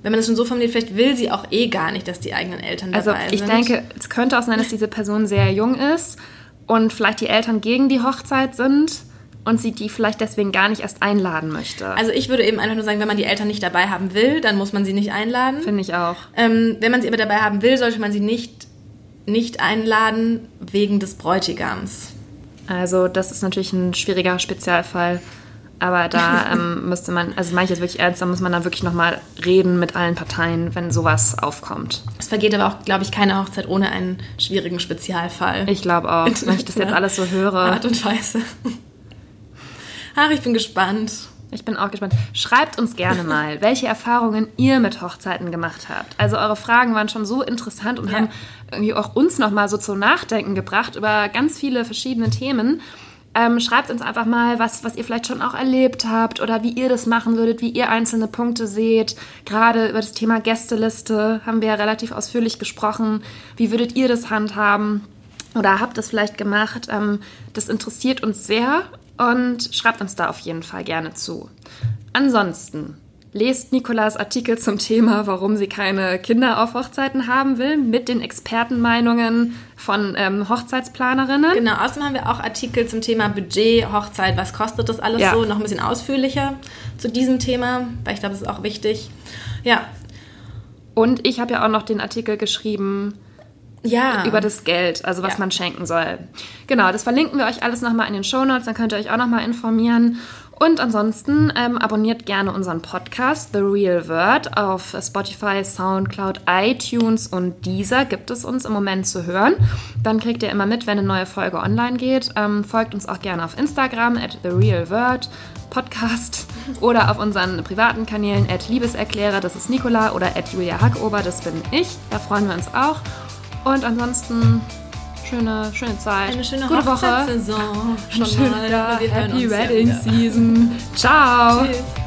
wenn man das schon so formuliert, vielleicht will sie auch eh gar nicht, dass die eigenen Eltern Also dabei ich sind. denke, es könnte auch sein, dass diese Person sehr jung ist und vielleicht die Eltern gegen die Hochzeit sind und sie die vielleicht deswegen gar nicht erst einladen möchte. Also ich würde eben einfach nur sagen, wenn man die Eltern nicht dabei haben will, dann muss man sie nicht einladen. Finde ich auch. Ähm, wenn man sie aber dabei haben will, sollte man sie nicht, nicht einladen wegen des Bräutigams. Also das ist natürlich ein schwieriger Spezialfall. Aber da ähm, müsste man, also meine ich jetzt wirklich ernst, da muss man dann wirklich nochmal reden mit allen Parteien, wenn sowas aufkommt. Es vergeht aber auch, glaube ich, keine Hochzeit ohne einen schwierigen Spezialfall. Ich glaube auch, wenn ich das jetzt alles so höre. Art und Weise. Ach, ich bin gespannt. Ich bin auch gespannt. Schreibt uns gerne mal, welche Erfahrungen ihr mit Hochzeiten gemacht habt. Also eure Fragen waren schon so interessant und Ja. haben irgendwie auch uns nochmal so zum Nachdenken gebracht über ganz viele verschiedene Themen. Ähm, schreibt uns einfach mal, was, was ihr vielleicht schon auch erlebt habt oder wie ihr das machen würdet, wie ihr einzelne Punkte seht. Gerade über das Thema Gästeliste haben wir ja relativ ausführlich gesprochen. Wie würdet ihr das handhaben? Oder habt es vielleicht gemacht? Ähm, das interessiert uns sehr und schreibt uns da auf jeden Fall gerne zu. Ansonsten lest Nikolas Artikel zum Thema, warum sie keine Kinder auf Hochzeiten haben will, mit den Expertenmeinungen von ähm, Hochzeitsplanerinnen. Genau, außerdem haben wir auch Artikel zum Thema Budget, Hochzeit, was kostet das alles Ja. so, noch ein bisschen ausführlicher zu diesem Thema, weil ich glaube, das ist auch wichtig. Ja, Und ich habe ja auch noch den Artikel geschrieben ja. über das Geld, also was Ja. man schenken soll. Genau, das verlinken wir euch alles nochmal in den Shownotes, dann könnt ihr euch auch nochmal informieren. Und ansonsten ähm, abonniert gerne unseren Podcast The Real Word auf Spotify, Soundcloud, iTunes und Deezer gibt es uns im Moment zu hören. Dann kriegt ihr immer mit, wenn eine neue Folge online geht. Ähm, folgt uns auch gerne auf Instagram at The Real Word Podcast oder auf unseren privaten Kanälen at Liebeserklärer, das ist Nicola, oder at Julia Hackober, das bin ich. Da freuen wir uns auch. Und ansonsten schöne, schöne Zeit. Eine schöne Gute Woche. Hochzeitssaison. Schon Schön, mal. ja, Happy ja Wedding wieder. Season. Ciao. Tschüss.